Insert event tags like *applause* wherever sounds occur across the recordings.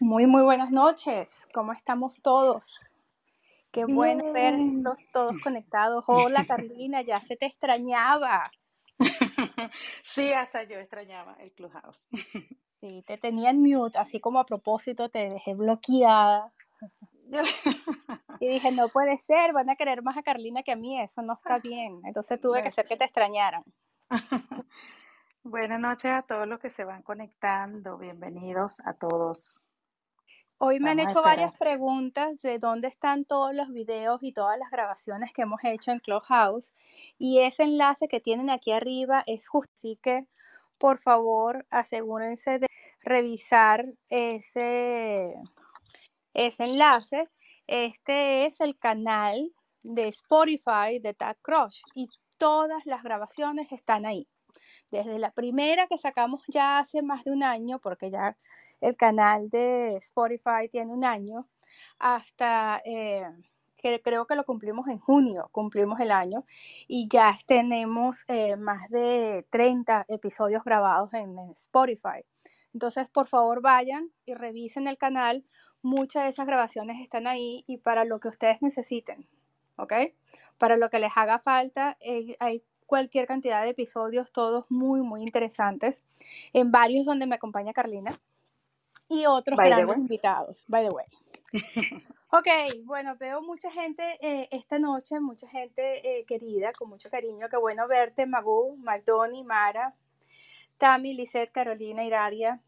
Muy, muy buenas noches. ¿Cómo estamos todos? Qué bueno verlos todos conectados. Hola Carolina, ya se te extrañaba. *laughs* Sí, hasta yo extrañaba el Clubhouse. *laughs* Sí, te tenía en mute, así como a propósito te dejé bloqueada. Y dije, no puede ser, van a querer más a Carolina que a mí, eso no está bien. Entonces tuve que hacer que te extrañaran. *laughs* Buenas noches a todos los que se van conectando. Bienvenidos a todos. Hoy me han hecho varias preguntas de dónde están todos los videos y todas las grabaciones que hemos hecho en Clubhouse. Y ese enlace que tienen aquí arriba es justo. Así que, por favor, asegúrense de revisar ese, ese enlace. Este es el canal de Spotify de Tag Crush y todas las grabaciones están ahí desde la primera que sacamos ya hace más de un año, porque ya el canal de Spotify tiene un año, hasta eh, que creo que lo cumplimos en junio, cumplimos el año, y ya tenemos eh, más de 30 episodios grabados en, Spotify. Entonces, por favor, vayan y revisen el canal. Muchas de esas grabaciones están ahí y para lo que ustedes necesiten, ¿ok? Para lo que les haga falta, eh, hay cualquier cantidad de episodios, todos muy, muy interesantes, en varios donde me acompaña Carlina y otros grandes invitados, by the way. *laughs* Ok, bueno, veo mucha gente eh, esta noche, mucha gente eh, querida, con mucho cariño. Qué bueno verte, Magu, Maldoni, Mara, Tami, Lisette, Carolina, Iradia.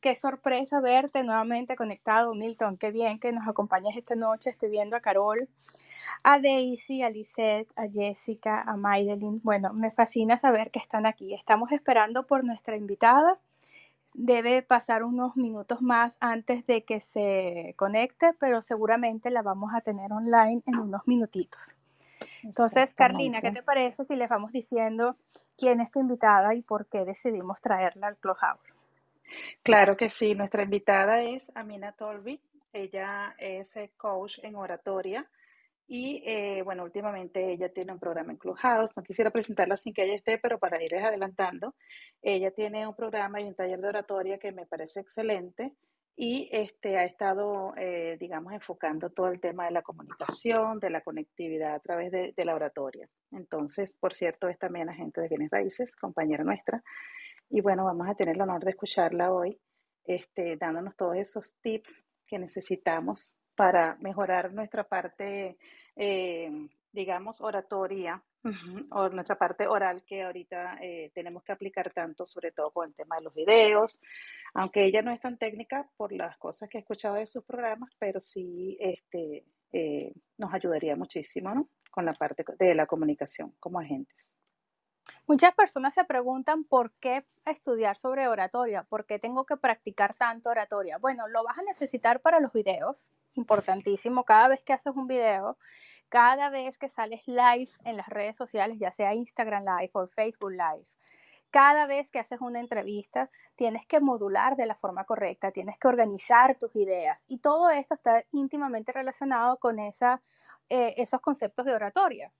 Qué sorpresa verte nuevamente conectado, Milton. Qué bien que nos acompañes esta noche. Estoy viendo a Carol, a Daisy, a Lisette, a Jessica, a Maydelin. Bueno, me fascina saber que están aquí. Estamos esperando por nuestra invitada. Debe pasar unos minutos más antes de que se conecte, pero seguramente la vamos a tener online en unos minutitos. Entonces, Carlina, ¿qué te parece si les vamos diciendo quién es tu invitada y por qué decidimos traerla al Clubhouse? Claro que sí, nuestra invitada es Amina Tolby. Ella es eh, coach en oratoria y eh, bueno, últimamente ella tiene un programa en Clubhouse. No quisiera presentarla sin que ella esté, pero para irles adelantando, ella tiene un programa y un taller de oratoria que me parece excelente y este, ha estado, eh, digamos, enfocando todo el tema de la comunicación, de la conectividad a través de, de, la oratoria. Entonces, por cierto, es también agente de bienes raíces, compañera nuestra. Y bueno, vamos a tener el honor de escucharla hoy, este, dándonos todos esos tips que necesitamos para mejorar nuestra parte, eh, digamos, oratoria o nuestra parte oral que ahorita eh, tenemos que aplicar tanto, sobre todo con el tema de los videos, aunque ella no es tan técnica por las cosas que he escuchado de sus programas, pero sí este, eh, nos ayudaría muchísimo ¿no? con la parte de la comunicación como agentes. Muchas personas se preguntan por qué estudiar sobre oratoria, por qué tengo que practicar tanto oratoria. Bueno, lo vas a necesitar para los videos, importantísimo, cada vez que haces un video, cada vez que sales live en las redes sociales, ya sea Instagram Live o Facebook Live, cada vez que haces una entrevista, tienes que modular de la forma correcta, tienes que organizar tus ideas. Y todo esto está íntimamente relacionado con eh, esos conceptos de oratoria.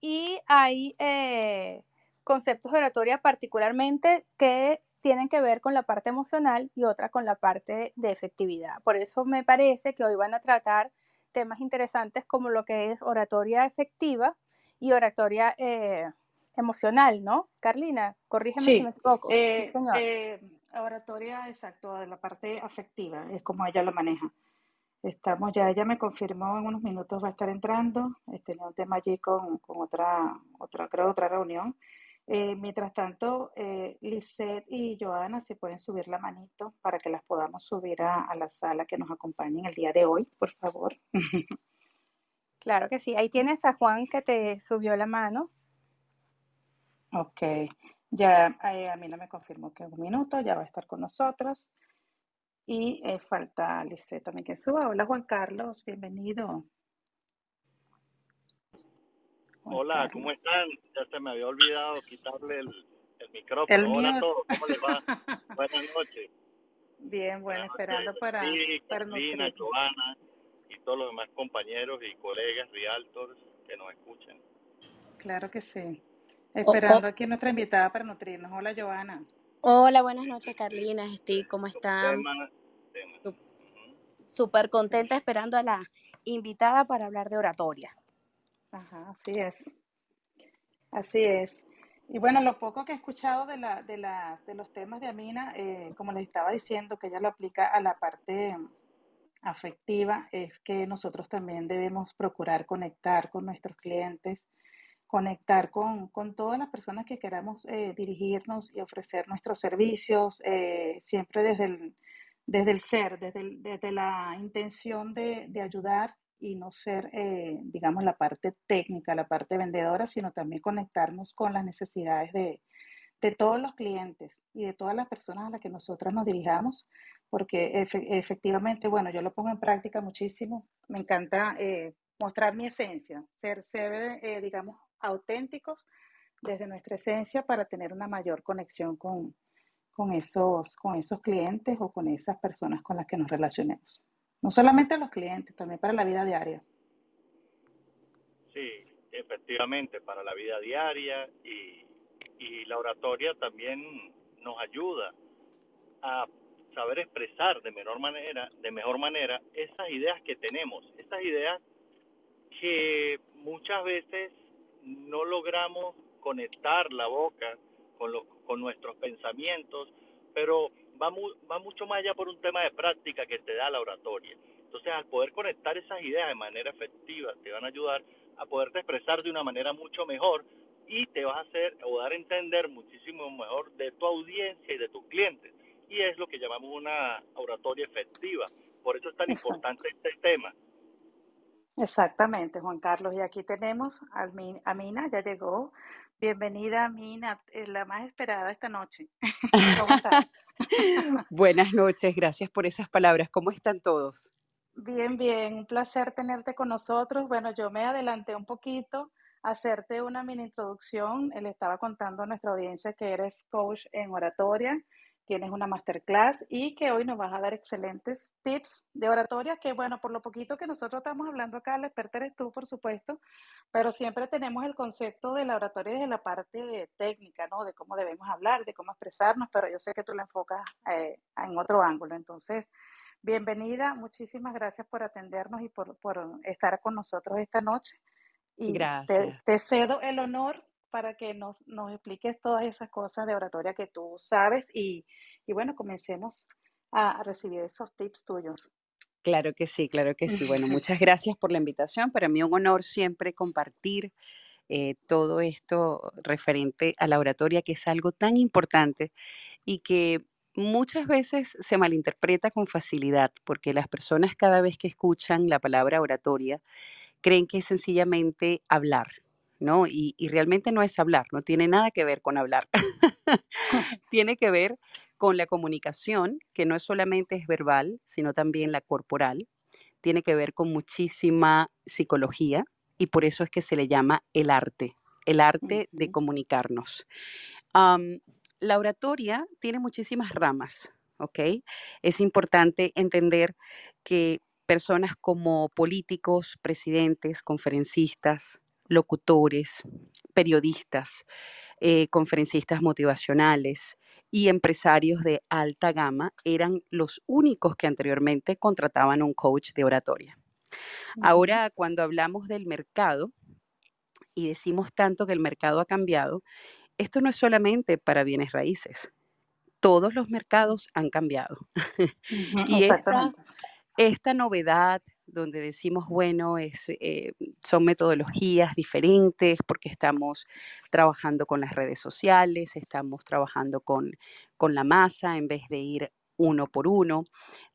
Y hay eh, conceptos de oratoria particularmente que tienen que ver con la parte emocional y otra con la parte de efectividad. Por eso me parece que hoy van a tratar temas interesantes como lo que es oratoria efectiva y oratoria eh, emocional, ¿no? Carlina, corrígeme si me equivoco. Eh, sí, oratoria, exacto, de la parte afectiva, es como ella lo maneja. Estamos ya, ella me confirmó en unos minutos va a estar entrando. Tenía un tema allí con, con otra, otra, creo, otra reunión. Eh, mientras tanto, eh, Lisette y Joana, si pueden subir la manito para que las podamos subir a, a, la sala que nos acompañen el día de hoy, por favor. *laughs* Claro que sí. Ahí tienes a Juan que te subió la mano. Ok. Ya eh, a mí no me confirmó que un minuto, ya va a estar con nosotros. Y eh, falta Lisette también que suba. Hola Juan Carlos, bienvenido. Hola, ¿cómo están? Ya se me había olvidado quitarle el, el micrófono. Hola a todos, ¿cómo les va? *laughs* Buenas noches. Bien, bueno, esperando para, sí, para Carolina, Joana y todos los demás compañeros y colegas realtors que nos escuchan. Claro que sí. Esperando oh, oh. aquí nuestra invitada para nutrirnos. Hola, Joana. Hola, buenas noches, Carlina, Steve, ¿cómo están? Súper contenta esperando a la invitada para hablar de oratoria. Ajá, así es. Así es. Y bueno, lo poco que he escuchado de, la, de, la, de los temas de Amina, eh, como les estaba diciendo, que ella lo aplica a la parte afectiva, es que nosotros también debemos procurar conectar con nuestros clientes, conectar con, con todas las personas que queramos eh, dirigirnos y ofrecer nuestros servicios, eh, siempre desde el, desde el ser, desde, desde la intención de, de ayudar y no ser, eh, digamos, la parte técnica, la parte vendedora, sino también conectarnos con las necesidades de, de todos los clientes y de todas las personas a las que nosotras nos dirijamos, porque efectivamente, bueno, yo lo pongo en práctica muchísimo. Me encanta eh, mostrar mi esencia, ser, ser eh, digamos, auténticos desde nuestra esencia para tener una mayor conexión con, con, esos, con esos clientes o con esas personas con las que nos relacionemos. No solamente a los clientes, también para la vida diaria. Sí, efectivamente, para la vida diaria y, y la oratoria también nos ayuda a saber expresar de menor manera, de mejor manera esas ideas que tenemos, esas ideas que muchas veces no logramos conectar la boca con, con nuestros pensamientos, pero va, va mucho más allá por un tema de práctica que te da la oratoria. Entonces, al poder conectar esas ideas de manera efectiva, te van a ayudar a poderte expresar de una manera mucho mejor y te vas a hacer o dar a entender muchísimo mejor de tu audiencia y de tus clientes. Y es lo que llamamos una oratoria efectiva. Por eso es tan importante este tema. Exactamente, Juan Carlos. Y aquí tenemos a Mina, ya llegó. Bienvenida, Mina, es la más esperada esta noche. *laughs* ¿Cómo estás? *laughs* Buenas noches, gracias por esas palabras. ¿Cómo están todos? Bien, bien, un placer tenerte con nosotros. Bueno, yo me adelanté un poquito a hacerte una mini introducción. Le estaba contando a nuestra audiencia que eres coach en oratoria, tienes una masterclass y que hoy nos vas a dar excelentes tips de oratoria, que bueno, por lo poquito que nosotros estamos hablando acá, la experta eres tú, por supuesto, pero siempre tenemos el concepto de la oratoria desde la parte técnica, ¿no? De cómo debemos hablar, de cómo expresarnos, pero yo sé que tú la enfocas eh, en otro ángulo. Entonces, bienvenida, muchísimas gracias por atendernos y por, por estar con nosotros esta noche. Y gracias. Te, te cedo el honor para que nos, nos expliques todas esas cosas de oratoria que tú sabes y, y bueno, comencemos a, recibir esos tips tuyos. Claro que sí, claro que sí. Bueno, *laughs* muchas gracias por la invitación. Para mí un honor siempre compartir eh, todo esto referente a la oratoria, que es algo tan importante y que muchas veces se malinterpreta con facilidad, porque las personas cada vez que escuchan la palabra oratoria creen que es sencillamente hablar, ¿no? Y, realmente no es hablar, no tiene nada que ver con hablar. *laughs* tiene que ver con la comunicación, que no solamente es verbal, sino también la corporal. Tiene que ver con muchísima psicología y por eso es que se le llama el arte, el arte de comunicarnos. la oratoria tiene muchísimas ramas, ¿ok? Es importante entender que personas como políticos, presidentes, conferencistas, locutores, periodistas, eh, conferencistas motivacionales y empresarios de alta gama eran los únicos que anteriormente contrataban un coach de oratoria. Ahora, cuando hablamos del mercado y decimos tanto que el mercado ha cambiado, esto no es solamente para bienes raíces. Todos los mercados han cambiado. *laughs* y esta, esta novedad donde decimos, bueno, es, eh, son metodologías diferentes porque estamos trabajando con las redes sociales, estamos trabajando con, con la masa en vez de ir uno por uno.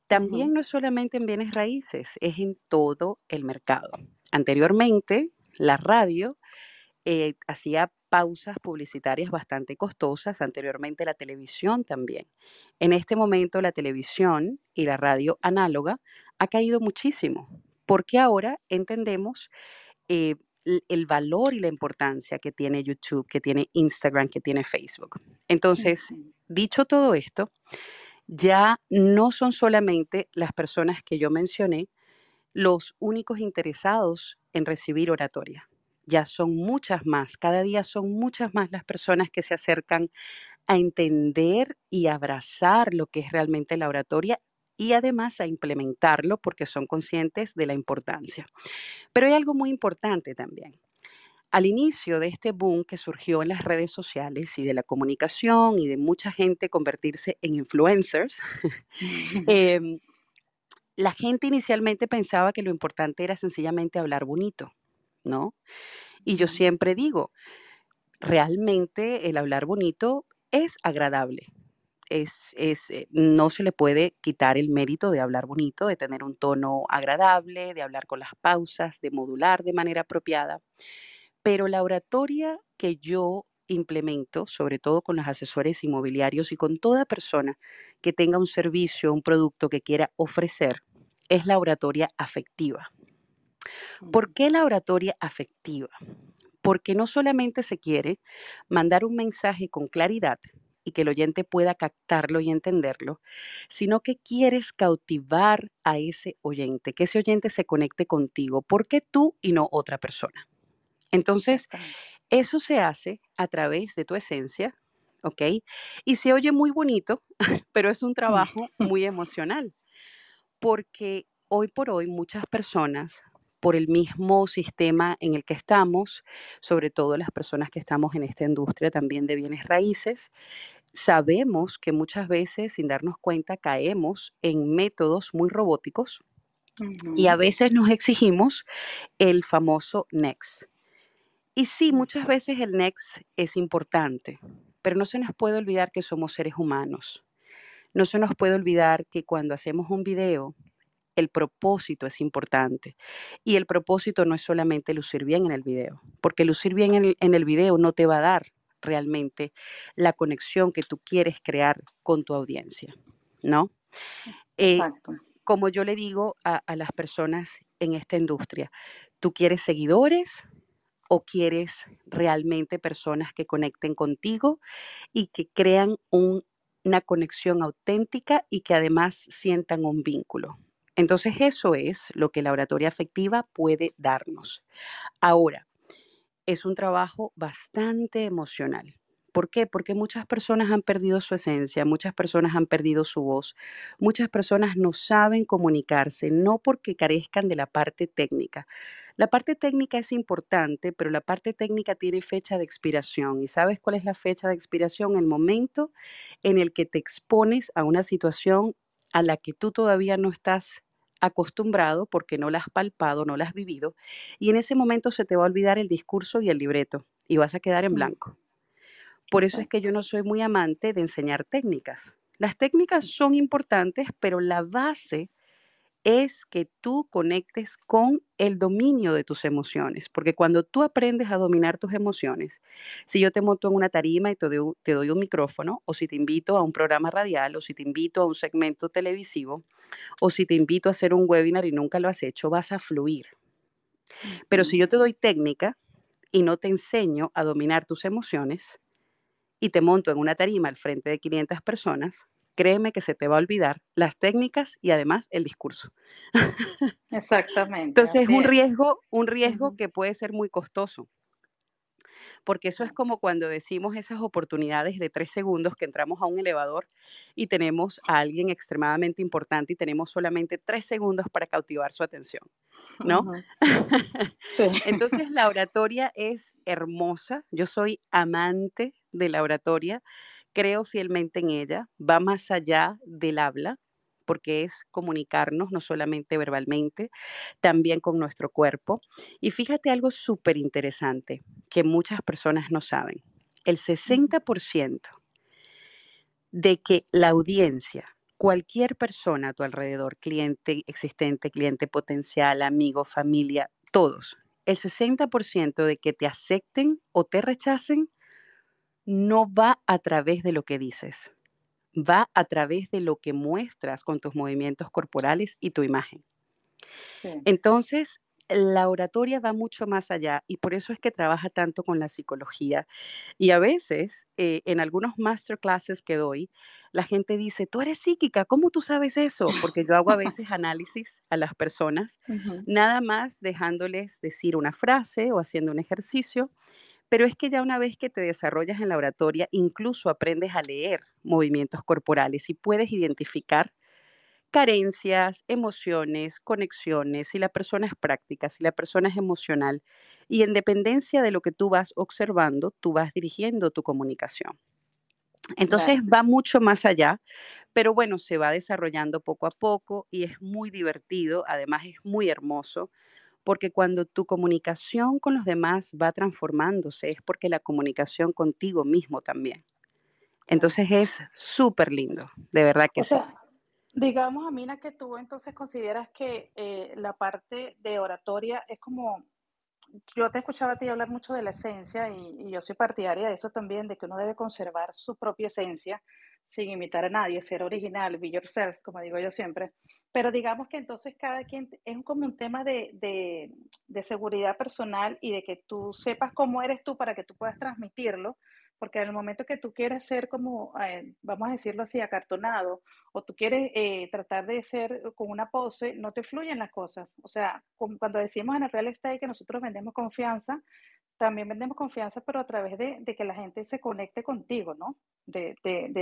También no es solamente en bienes raíces, es en todo el mercado. Anteriormente, la radio eh, hacía pausas publicitarias bastante costosas, anteriormente la televisión también. En este momento la televisión y la radio análoga ha caído muchísimo, porque ahora entendemos eh, el valor y la importancia que tiene YouTube, que tiene Instagram, que tiene Facebook. Entonces, dicho todo esto, ya no son solamente las personas que yo mencioné los únicos interesados en recibir oratoria ya son muchas más, cada día son muchas más las personas que se acercan a entender y abrazar lo que es realmente la oratoria y además a implementarlo porque son conscientes de la importancia. Pero hay algo muy importante también. Al inicio de este boom que surgió en las redes sociales y de la comunicación y de mucha gente convertirse en influencers, *laughs* *laughs* em, la gente inicialmente pensaba que lo importante era sencillamente hablar bonito, ¿no? Y yo siempre digo, realmente el hablar bonito es agradable. Es, es, eh, no se le puede quitar el mérito de hablar bonito, de tener un tono agradable, de hablar con las pausas, de modular de manera apropiada. Pero la oratoria que yo implemento, sobre todo con los asesores inmobiliarios y con toda persona que tenga un servicio, un producto que quiera ofrecer, es la oratoria afectiva. ¿Por qué la oratoria afectiva? Porque no solamente se quiere mandar un mensaje con claridad y que el oyente pueda captarlo y entenderlo, sino que quieres cautivar a ese oyente, que ese oyente se conecte contigo. ¿Por qué tú y no otra persona? Entonces, eso se hace a través de tu esencia, ¿ok? Y se oye muy bonito, *laughs* pero es un trabajo muy emocional, porque hoy por hoy muchas personas por el mismo sistema en el que estamos, sobre todo las personas que estamos en esta industria también de bienes raíces, sabemos que muchas veces sin darnos cuenta caemos en métodos muy robóticos y a veces nos exigimos el famoso next. Y sí, muchas veces el next es importante, pero no se nos puede olvidar que somos seres humanos. No se nos puede olvidar que cuando hacemos un video el propósito es importante. Y el propósito no es solamente lucir bien en el video, porque lucir bien en el, video no te va a dar realmente la conexión que tú quieres crear con tu audiencia, ¿no? Eh, como yo le digo a, a las personas en esta industria, ¿tú quieres seguidores o quieres realmente personas que conecten contigo y que crean una conexión auténtica y que además sientan un vínculo? Entonces eso es lo que la oratoria afectiva puede darnos. Ahora, es un trabajo bastante emocional. ¿Por qué? Porque muchas personas han perdido su esencia, muchas personas han perdido su voz, muchas personas no saben comunicarse, no porque carezcan de la parte técnica. La parte técnica es importante, pero la parte técnica tiene fecha de expiración. ¿Y sabes cuál es la fecha de expiración? El momento en el que te expones a una situación a la que tú todavía no estás acostumbrado porque no la has palpado, no la has vivido, y en ese momento se te va a olvidar el discurso y el libreto y vas a quedar en mm. blanco. Por eso es que yo no soy muy amante de enseñar técnicas. Las técnicas son importantes, pero la base es que tú conectes con el dominio de tus emociones, porque cuando tú aprendes a dominar tus emociones, si yo te monto en una tarima y te doy, te doy, un micrófono, o si te invito a un programa radial, o si te invito a un segmento televisivo, o si te invito a hacer un webinar y nunca lo has hecho, vas a fluir. Pero si yo te doy técnica y no te enseño a dominar tus emociones, y te monto en una tarima al frente de 500 personas, créeme que se te va a olvidar las técnicas y además el discurso. Exactamente. Entonces es un riesgo, un riesgo que puede ser muy costoso. Porque eso es como cuando decimos esas oportunidades de tres segundos que entramos a un elevador y tenemos a alguien extremadamente importante y tenemos solamente tres segundos para cautivar su atención, ¿no? *laughs* sí. Entonces la *laughs* oratoria es hermosa. Yo soy amante de la oratoria creo fielmente en ella, va más allá del habla, porque es comunicarnos no solamente verbalmente, también con nuestro cuerpo. Y fíjate algo súper interesante que muchas personas no saben. El 60% de que la audiencia, cualquier persona a tu alrededor, cliente existente, cliente potencial, amigo, familia, todos, el 60% de que te acepten o te rechacen no va a través de lo que dices, va a través de lo que muestras con tus movimientos corporales y tu imagen. Entonces, la oratoria va mucho más allá y por eso es que trabaja tanto con la psicología. Y a veces, eh, en algunos masterclasses que doy, la gente dice, tú eres psíquica, ¿cómo tú sabes eso? Porque yo hago a *laughs* veces análisis a las personas, nada más dejándoles decir una frase o haciendo un ejercicio pero es que ya una vez que te desarrollas en la oratoria, incluso aprendes a leer movimientos corporales y puedes identificar carencias, emociones, conexiones, si la persona es práctica, si la persona es emocional. Y en dependencia de lo que tú vas observando, tú vas dirigiendo tu comunicación. Entonces va mucho más allá, pero bueno, se va desarrollando poco a poco y es muy divertido, además es muy hermoso, porque cuando tu comunicación con los demás va transformándose, es porque la comunicación contigo mismo también. Entonces es súper lindo, de verdad que sí. Digamos, Amina, que tú entonces consideras que eh, la parte de oratoria es como, yo te he escuchado a ti hablar mucho de la esencia y, yo soy partidaria de eso también, de que uno debe conservar su propia esencia sin imitar a nadie, ser original, be yourself, como digo yo siempre. Pero digamos que entonces cada quien es como un tema de, de, seguridad personal y de que tú sepas cómo eres tú para que tú puedas transmitirlo porque en el momento que tú quieres ser como, eh, vamos a decirlo así, acartonado, o tú quieres eh, tratar de ser con una pose, no te fluyen las cosas. O sea, cuando decimos en el real estate que nosotros vendemos confianza, también vendemos confianza, pero a través de, de que la gente se conecte contigo, ¿no? De,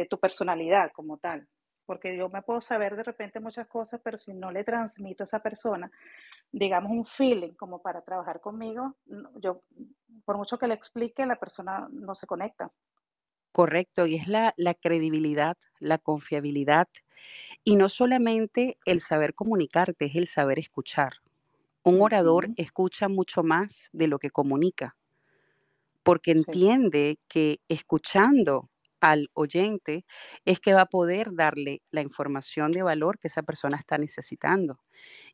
tu personalidad como tal. Porque yo me puedo saber de repente muchas cosas, pero si no le transmito a esa persona, digamos, un feeling como para trabajar conmigo, yo por mucho que le explique, la persona no se conecta. Correcto, y es la, credibilidad, la confiabilidad, y no solamente el saber comunicarte, es el saber escuchar. Un orador escucha mucho más de lo que comunica, porque entiende que escuchando al oyente es que va a poder darle la información de valor que esa persona está necesitando.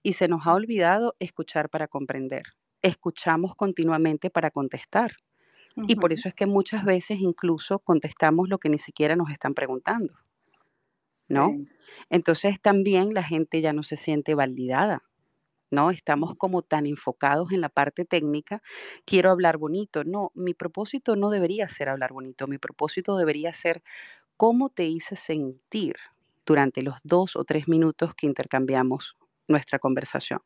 Y se nos ha olvidado escuchar para comprender escuchamos continuamente para contestar. Y por eso es que muchas veces incluso contestamos lo que ni siquiera nos están preguntando. ¿No? Entonces también la gente ya no se siente validada. ¿No? Estamos como tan enfocados en la parte técnica, quiero hablar bonito. No, mi propósito no debería ser hablar bonito, mi propósito debería ser cómo te hice sentir durante los dos o tres minutos que intercambiamos nuestra conversación.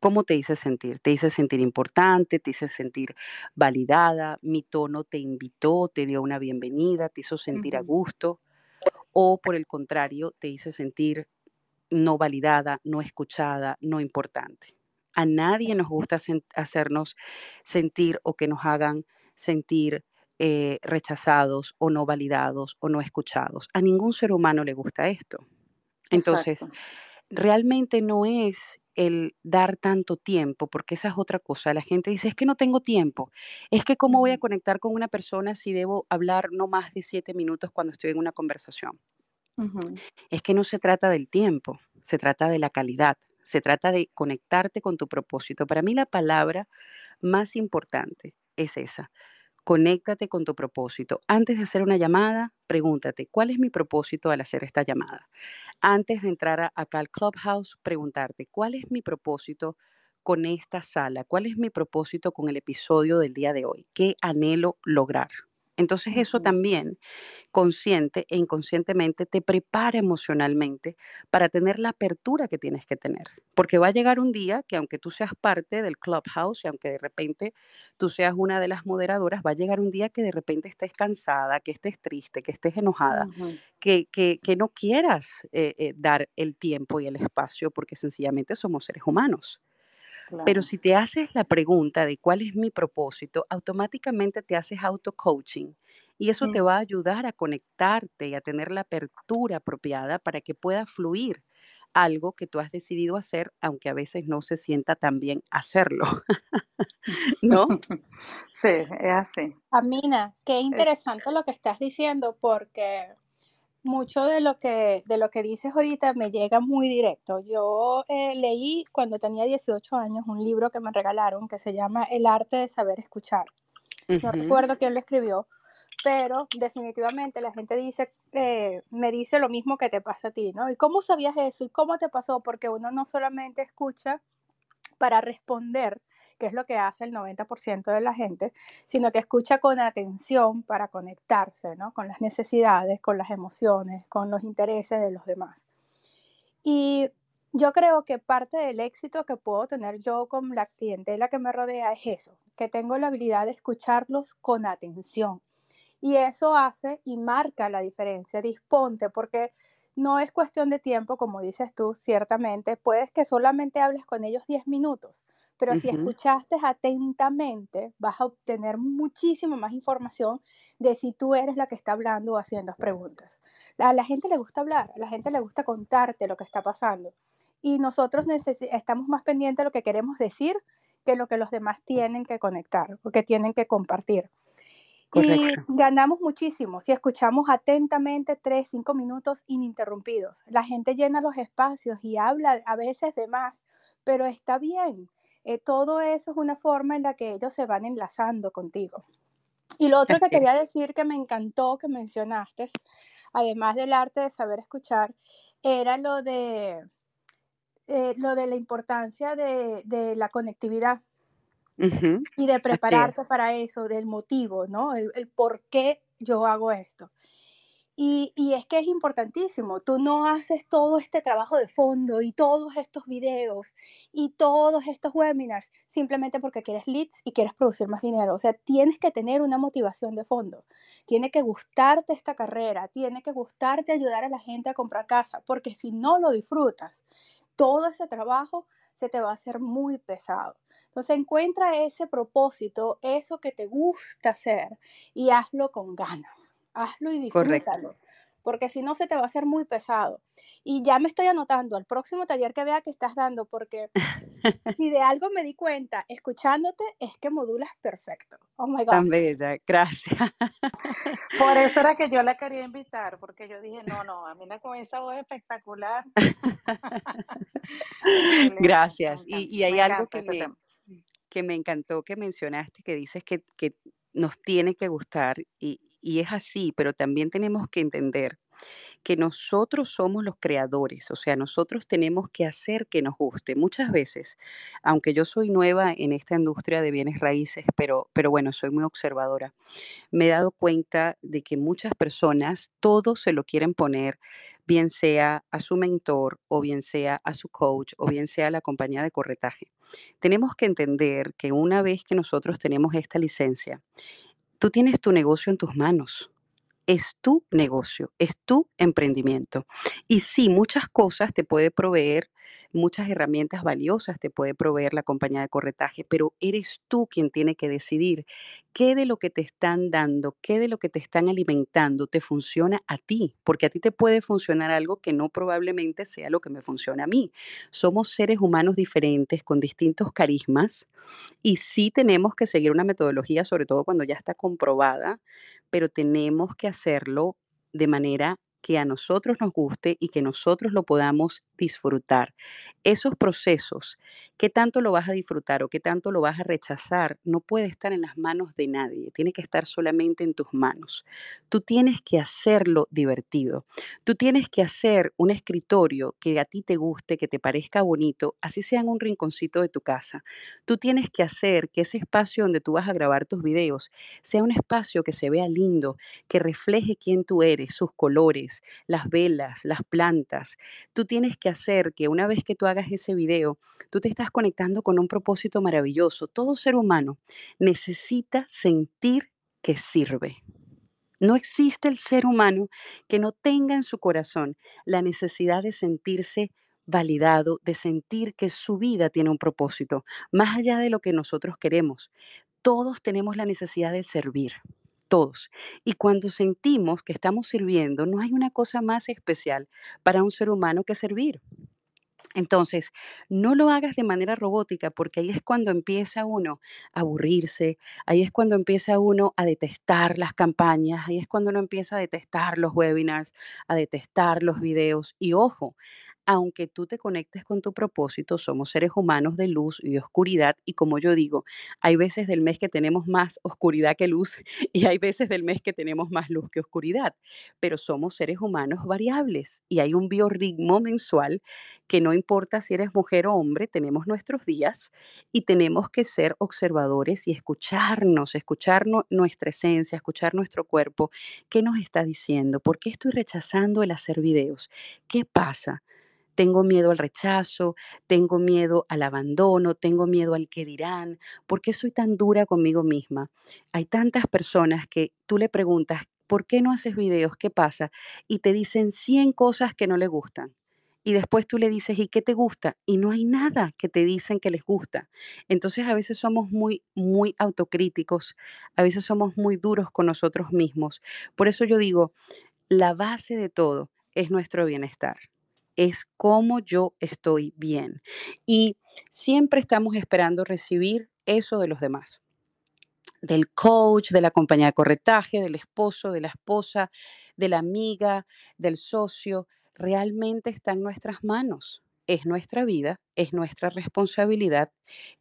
¿Cómo te hice sentir? ¿Te hice sentir importante? ¿Te hice sentir validada? ¿Mi tono te invitó? ¿Te dio una bienvenida? ¿Te hizo sentir a gusto? ¿O por el contrario, te hice sentir no validada, no escuchada, no importante? A nadie nos gusta hacernos sentir o que nos hagan sentir eh, rechazados o no validados o no escuchados. A ningún ser humano le gusta esto. Entonces, realmente no es el dar tanto tiempo, porque esa es otra cosa. La gente dice, es que no tengo tiempo. Es que cómo voy a conectar con una persona si debo hablar no más de siete minutos cuando estoy en una conversación. Es que no se trata del tiempo, se trata de la calidad, se trata de conectarte con tu propósito. Para mí la palabra más importante es esa. Conéctate con tu propósito. Antes de hacer una llamada, pregúntate, ¿cuál es mi propósito al hacer esta llamada? Antes de entrar acá al Clubhouse, preguntarte, ¿cuál es mi propósito con esta sala? ¿Cuál es mi propósito con el episodio del día de hoy? ¿Qué anhelo lograr? Entonces eso también, consciente e inconscientemente, te prepara emocionalmente para tener la apertura que tienes que tener. Porque va a llegar un día que aunque tú seas parte del clubhouse y aunque de repente tú seas una de las moderadoras, va a llegar un día que de repente estés cansada, que estés triste, que estés enojada, que, que, no quieras eh, eh, dar el tiempo y el espacio porque sencillamente somos seres humanos. Pero si te haces la pregunta de cuál es mi propósito, automáticamente te haces auto-coaching y eso te va a ayudar a conectarte y a tener la apertura apropiada para que pueda fluir algo que tú has decidido hacer, aunque a veces no se sienta tan bien hacerlo. *laughs* ¿No? *laughs* Sí, es así. Amina, qué interesante lo que estás diciendo porque mucho de lo que, de lo que dices ahorita me llega muy directo. Yo eh, leí cuando tenía 18 años un libro que me regalaron que se llama El arte de saber escuchar. No recuerdo quién lo escribió, pero definitivamente la gente dice, eh, me dice lo mismo que te pasa a ti, ¿no? ¿Y cómo sabías eso? ¿Y cómo te pasó? Porque uno no solamente escucha para responder, que es lo que hace el 90% de la gente, sino que escucha con atención para conectarse ¿no? con las necesidades, con las emociones, con los intereses de los demás. Y yo creo que parte del éxito que puedo tener yo con la clientela que me rodea es eso, que tengo la habilidad de escucharlos con atención. Y eso hace y marca la diferencia. Disponte, porque no es cuestión de tiempo, como dices tú, ciertamente. Puedes que solamente hables con ellos 10 minutos, pero si escuchaste atentamente, vas a obtener muchísima más información de si tú eres la que está hablando o haciendo preguntas. A la gente le gusta hablar, a la gente le gusta contarte lo que está pasando. Y nosotros estamos más pendientes de lo que queremos decir que lo que los demás tienen que conectar o que tienen que compartir. Y ganamos muchísimo si escuchamos atentamente tres, cinco minutos ininterrumpidos. La gente llena los espacios y habla a veces de más, pero está bien. Eh, todo eso es una forma en la que ellos se van enlazando contigo. Y lo otro que quería decir que me encantó que mencionaste, además del arte de saber escuchar, era lo de, eh, lo de la importancia de, de la conectividad. Y de prepararte para eso, del motivo, ¿no? El, el, por qué yo hago esto. Y, es que es importantísimo, tú no haces todo este trabajo de fondo y todos estos videos y todos estos webinars simplemente porque quieres leads y quieres producir más dinero. O sea, tienes que tener una motivación de fondo. Tiene que gustarte esta carrera, tiene que gustarte ayudar a la gente a comprar casa, porque si no lo disfrutas, todo ese trabajo se te va a hacer muy pesado. Entonces encuentra ese propósito, eso que te gusta hacer y hazlo con ganas. Hazlo y disfrútalo. Porque si no se te va a hacer muy pesado. Y ya me estoy anotando al próximo taller que vea que estás dando, porque *laughs* si de algo me di cuenta escuchándote es que modulas perfecto. Oh my God. Tan bella, gracias. Por eso era *laughs* que yo la quería invitar, porque yo dije, no, no, a mí con esa voz espectacular. *laughs* gracias. Y, hay algo que me, que me encantó que mencionaste, que dices que, que nos tiene que gustar y, y es así, pero también tenemos que entender que nosotros somos los creadores, o sea, nosotros tenemos que hacer que nos guste. Muchas veces, aunque yo soy nueva en esta industria de bienes raíces, pero, pero bueno, soy muy observadora, me he dado cuenta de que muchas personas todo se lo quieren poner, bien sea a su mentor o bien sea a su coach o bien sea a la compañía de corretaje. Tenemos que entender que una vez que nosotros tenemos esta licencia, tú tienes tu negocio en tus manos es tu negocio, es tu emprendimiento. Y sí, muchas cosas te puede proveer, muchas herramientas valiosas te puede proveer la compañía de corretaje, pero eres tú quien tiene que decidir qué de lo que te están dando, qué de lo que te están alimentando te funciona a ti, porque a ti te puede funcionar algo que no probablemente sea lo que me funciona a mí. Somos seres humanos diferentes con distintos carismas y sí tenemos que seguir una metodología, sobre todo cuando ya está comprobada, pero tenemos que hacerlo de manera que a nosotros nos guste y que nosotros lo podamos disfrutar. Esos procesos, qué tanto lo vas a disfrutar o qué tanto lo vas a rechazar, no puede estar en las manos de nadie, tiene que estar solamente en tus manos. Tú tienes que hacerlo divertido. Tú tienes que hacer un escritorio que a ti te guste, que te parezca bonito, así sea en un rinconcito de tu casa. Tú tienes que hacer que ese espacio donde tú vas a grabar tus videos sea un espacio que se vea lindo, que refleje quién tú eres, sus colores las velas, las plantas. Tú tienes que hacer que una vez que tú hagas ese video, tú te estás conectando con un propósito maravilloso. Todo ser humano necesita sentir que sirve. No existe el ser humano que no tenga en su corazón la necesidad de sentirse validado, de sentir que su vida tiene un propósito, más allá de lo que nosotros queremos. Todos tenemos la necesidad de servir todos. Y cuando sentimos que estamos sirviendo, no hay una cosa más especial para un ser humano que servir. Entonces, no lo hagas de manera robótica porque ahí es cuando empieza uno a aburrirse, ahí es cuando empieza uno a detestar las campañas, ahí es cuando uno empieza a detestar los webinars, a detestar los videos. Y ojo, aunque tú te conectes con tu propósito, somos seres humanos de luz y de oscuridad y como yo digo, hay veces del mes que tenemos más oscuridad que luz *laughs* y hay veces del mes que tenemos más luz que oscuridad, pero somos seres humanos variables y hay un biorritmo mensual que no importa si eres mujer o hombre, tenemos nuestros días y tenemos que ser observadores y escucharnos, escuchar nuestra esencia, escuchar nuestro cuerpo, qué nos está diciendo, por qué estoy rechazando el hacer videos, qué pasa tengo miedo al rechazo, tengo miedo al abandono, tengo miedo al que dirán, ¿por qué soy tan dura conmigo misma? Hay tantas personas que tú le preguntas, ¿por qué no haces videos? ¿Qué pasa? Y te dicen 100 cosas que no le gustan. Y después tú le dices, ¿y qué te gusta? Y no hay nada que te dicen que les gusta. Entonces a veces somos muy, muy autocríticos, a veces somos muy duros con nosotros mismos. Por eso yo digo, la base de todo es nuestro bienestar es cómo yo estoy bien. Y siempre estamos esperando recibir eso de los demás del coach, de la compañía de corretaje, del esposo, de la esposa, de la amiga, del socio, realmente está en nuestras manos. Es nuestra vida, es nuestra responsabilidad.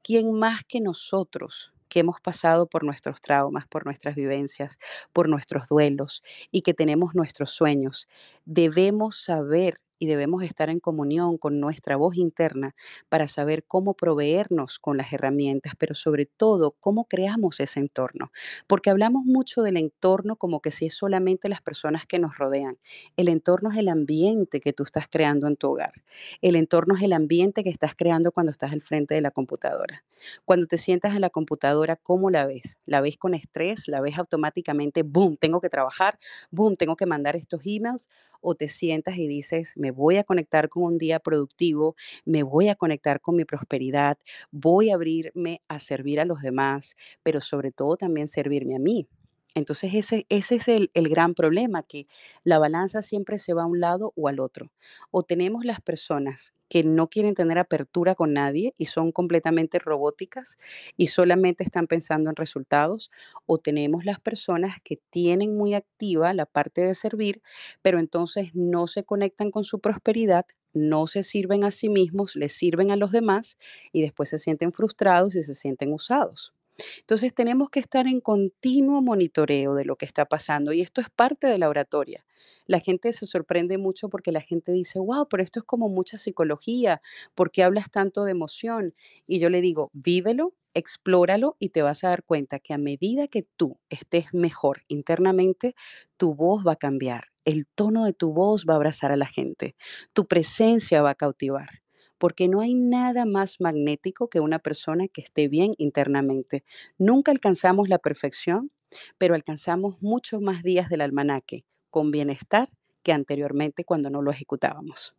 ¿Quién más que nosotros que hemos pasado por nuestros traumas, por nuestras vivencias, por nuestros duelos y que tenemos nuestros sueños, debemos saber y debemos estar en comunión con nuestra voz interna para saber cómo proveernos con las herramientas, pero sobre todo cómo creamos ese entorno. Porque hablamos mucho del entorno como que si es solamente las personas que nos rodean. El entorno es el ambiente que tú estás creando en tu hogar. El entorno es el ambiente que estás creando cuando estás al frente de la computadora. Cuando te sientas en la computadora, ¿cómo la ves? ¿La ves con estrés? ¿La ves automáticamente? ¡Boom! Tengo que trabajar. ¡Boom! Tengo que mandar estos emails o te sientas y dices, me voy a conectar con un día productivo, me voy a conectar con mi prosperidad, voy a abrirme a servir a los demás, pero sobre todo también servirme a mí. Entonces ese, ese es el, el, gran problema, que la balanza siempre se va a un lado o al otro. O tenemos las personas que no quieren tener apertura con nadie y son completamente robóticas y solamente están pensando en resultados, o tenemos las personas que tienen muy activa la parte de servir, pero entonces no se conectan con su prosperidad, no se sirven a sí mismos, les sirven a los demás y después se sienten frustrados y se sienten usados. Entonces tenemos que estar en continuo monitoreo de lo que está pasando y esto es parte de la oratoria. La gente se sorprende mucho porque la gente dice, wow, pero esto es como mucha psicología, ¿por qué hablas tanto de emoción? Y yo le digo, vívelo, explóralo y te vas a dar cuenta que a medida que tú estés mejor internamente, tu voz va a cambiar, el tono de tu voz va a abrazar a la gente, tu presencia va a cautivar porque no hay nada más magnético que una persona que esté bien internamente. Nunca alcanzamos la perfección, pero alcanzamos muchos más días del almanaque con bienestar que anteriormente cuando no lo ejecutábamos,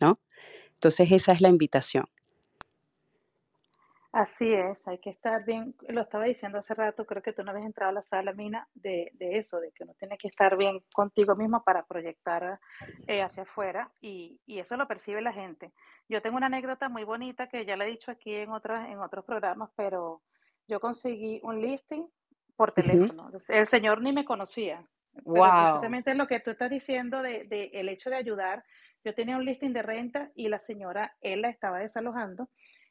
¿no? Entonces esa es la invitación. Así es, hay que estar bien, lo estaba diciendo hace rato, creo que tú no habías entrado a la sala, Mina, de, de eso, de que uno tiene que estar bien contigo mismo para proyectar eh, hacia afuera y, y, eso lo percibe la gente. Yo tengo una anécdota muy bonita que ya la he dicho aquí en, otras, en otros programas, pero yo conseguí un listing por teléfono. El señor ni me conocía. Wow. precisamente lo que tú estás diciendo de, de el hecho de ayudar. Yo tenía un listing de renta y la señora, él la estaba desalojando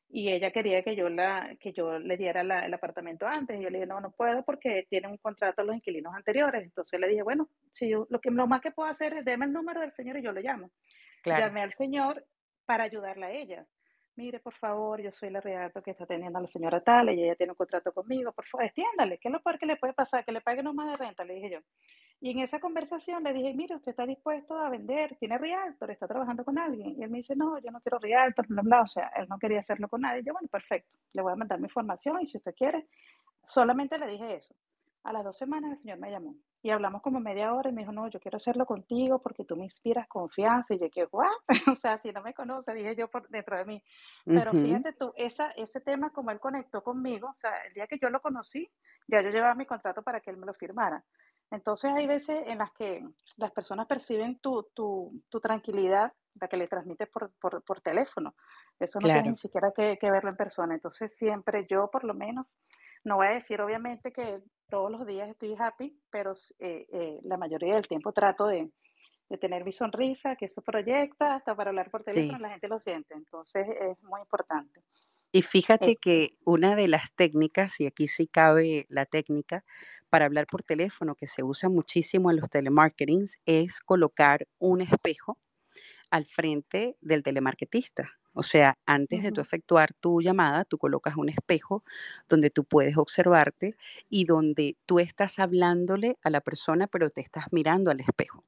y ella quería que yo, la, que yo le diera la, el apartamento antes. Y yo le dije, no, no puedo porque tienen un contrato los inquilinos anteriores. Entonces le dije, bueno, si yo, lo, que, lo más que puedo hacer es déme el número del señor y yo lo llamo. Llamé al señor para ayudarla a ella. Mire, por favor, yo soy la realtor que está teniendo a la señora tal, y ella tiene un contrato conmigo, por favor, extiéndale, ¿qué es lo peor que le puede pasar? Que le pague más de renta, le dije yo. Y en esa conversación le dije, mire, usted está dispuesto a vender, tiene Realtor, está trabajando con alguien. Y él me dice, no, yo no quiero Realtor, bla, bla. O sea, él no quería hacerlo con nadie. yo, bueno, perfecto, le voy a mandar mi información y si usted quiere, solamente le dije eso. A las dos semanas el señor me llamó y hablamos como media hora y me dijo, no, yo quiero hacerlo contigo porque tú me inspiras confianza. Y yo, que, guau, *laughs* o sea, si no me conoce, dije yo por dentro de mí. Pero fíjate tú, esa, ese tema como él conectó conmigo, o sea, el día que yo lo conocí, ya yo llevaba mi contrato para que él me lo firmara. Entonces hay veces en las que las personas perciben tu, tu, tu tranquilidad, la que le transmites por, por, por teléfono. Eso no tiene ni siquiera que, que, verlo en persona. Entonces siempre yo por lo menos, no voy a decir obviamente que todos los días estoy happy, pero eh, eh, la mayoría del tiempo trato de, de, tener mi sonrisa, que eso proyecta, hasta para hablar por teléfono la gente lo siente. Entonces es muy importante. Y fíjate que una de las técnicas, y aquí sí cabe la técnica, para hablar por teléfono que se usa muchísimo en los telemarketings, es colocar un espejo al frente del telemarketista. O sea, antes de tú efectuar tu llamada, tú colocas un espejo donde tú puedes observarte y donde tú estás hablándole a la persona, pero te estás mirando al espejo.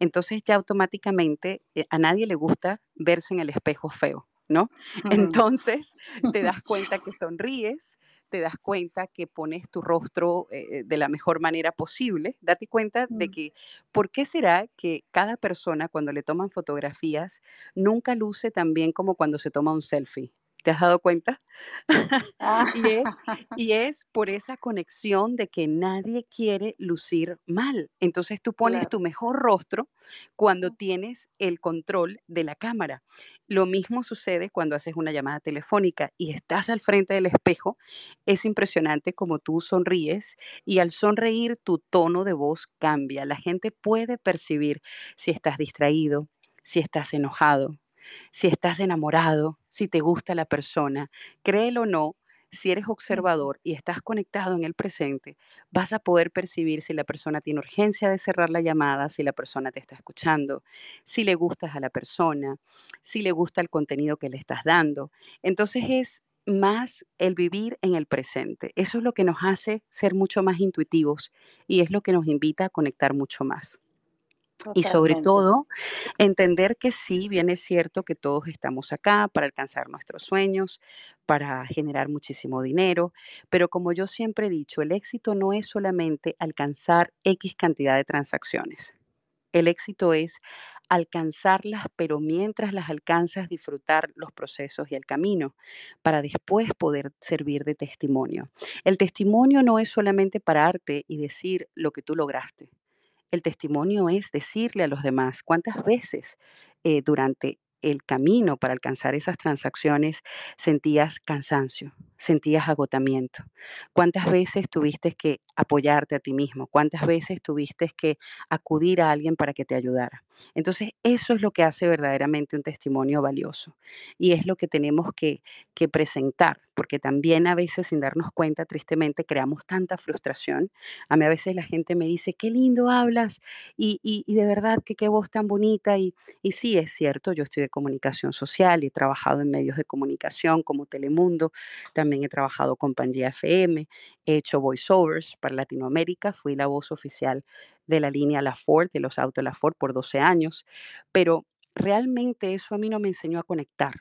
Entonces ya automáticamente eh, a nadie le gusta verse en el espejo feo. ¿No? Entonces te *laughs* das cuenta que sonríes, te das cuenta que pones tu rostro eh, de la mejor manera posible. Date cuenta de Mm. que, ¿por qué será que cada persona cuando le toman fotografías nunca luce tan bien como cuando se toma un selfie? ¿Te has dado cuenta? *laughs* y, es, Ah. *laughs* y es por esa conexión de que nadie quiere lucir mal. Entonces tú pones Claro. tu mejor rostro cuando tienes el control de la cámara. Lo mismo sucede cuando haces una llamada telefónica y estás al frente del espejo. Es impresionante como tú sonríes y al sonreír tu tono de voz cambia. La gente puede percibir si estás distraído, si estás enojado, si estás enamorado, si te gusta la persona. Créelo o no, si eres observador y estás conectado en el presente, vas a poder percibir si la persona tiene urgencia de cerrar la llamada, si la persona te está escuchando, si le gustas a la persona, si le gusta el contenido que le estás dando. Entonces es más el vivir en el presente. Eso es lo que nos hace ser mucho más intuitivos y es lo que nos invita a conectar mucho más. Y sobre todo, entender que sí, bien es cierto que todos estamos acá para alcanzar nuestros sueños, para generar muchísimo dinero, pero como yo siempre he dicho, el éxito no es solamente alcanzar X cantidad de transacciones. El éxito es alcanzarlas, pero mientras las alcanzas, disfrutar los procesos y el camino para después poder servir de testimonio. El testimonio no es solamente pararte y decir lo que tú lograste. El testimonio es decirle a los demás cuántas veces eh, durante el camino para alcanzar esas transacciones sentías cansancio, sentías agotamiento, cuántas veces tuviste que apoyarte a ti mismo, cuántas veces tuviste que acudir a alguien para que te ayudara. Entonces, eso es lo que hace verdaderamente un testimonio valioso y es lo que tenemos que, que presentar, porque también a veces sin darnos cuenta, tristemente, creamos tanta frustración. A mí a veces la gente me dice, qué lindo hablas y, y- de verdad que qué voz tan bonita. Y, y sí, es cierto, yo estudié comunicación social y he trabajado en medios de comunicación como Telemundo, también he trabajado con Pangea FM, he hecho voiceovers para Latinoamérica, fui la voz oficial de la línea La Ford, de los autos La Ford por 12 años, pero realmente eso a mí no me enseñó a conectar.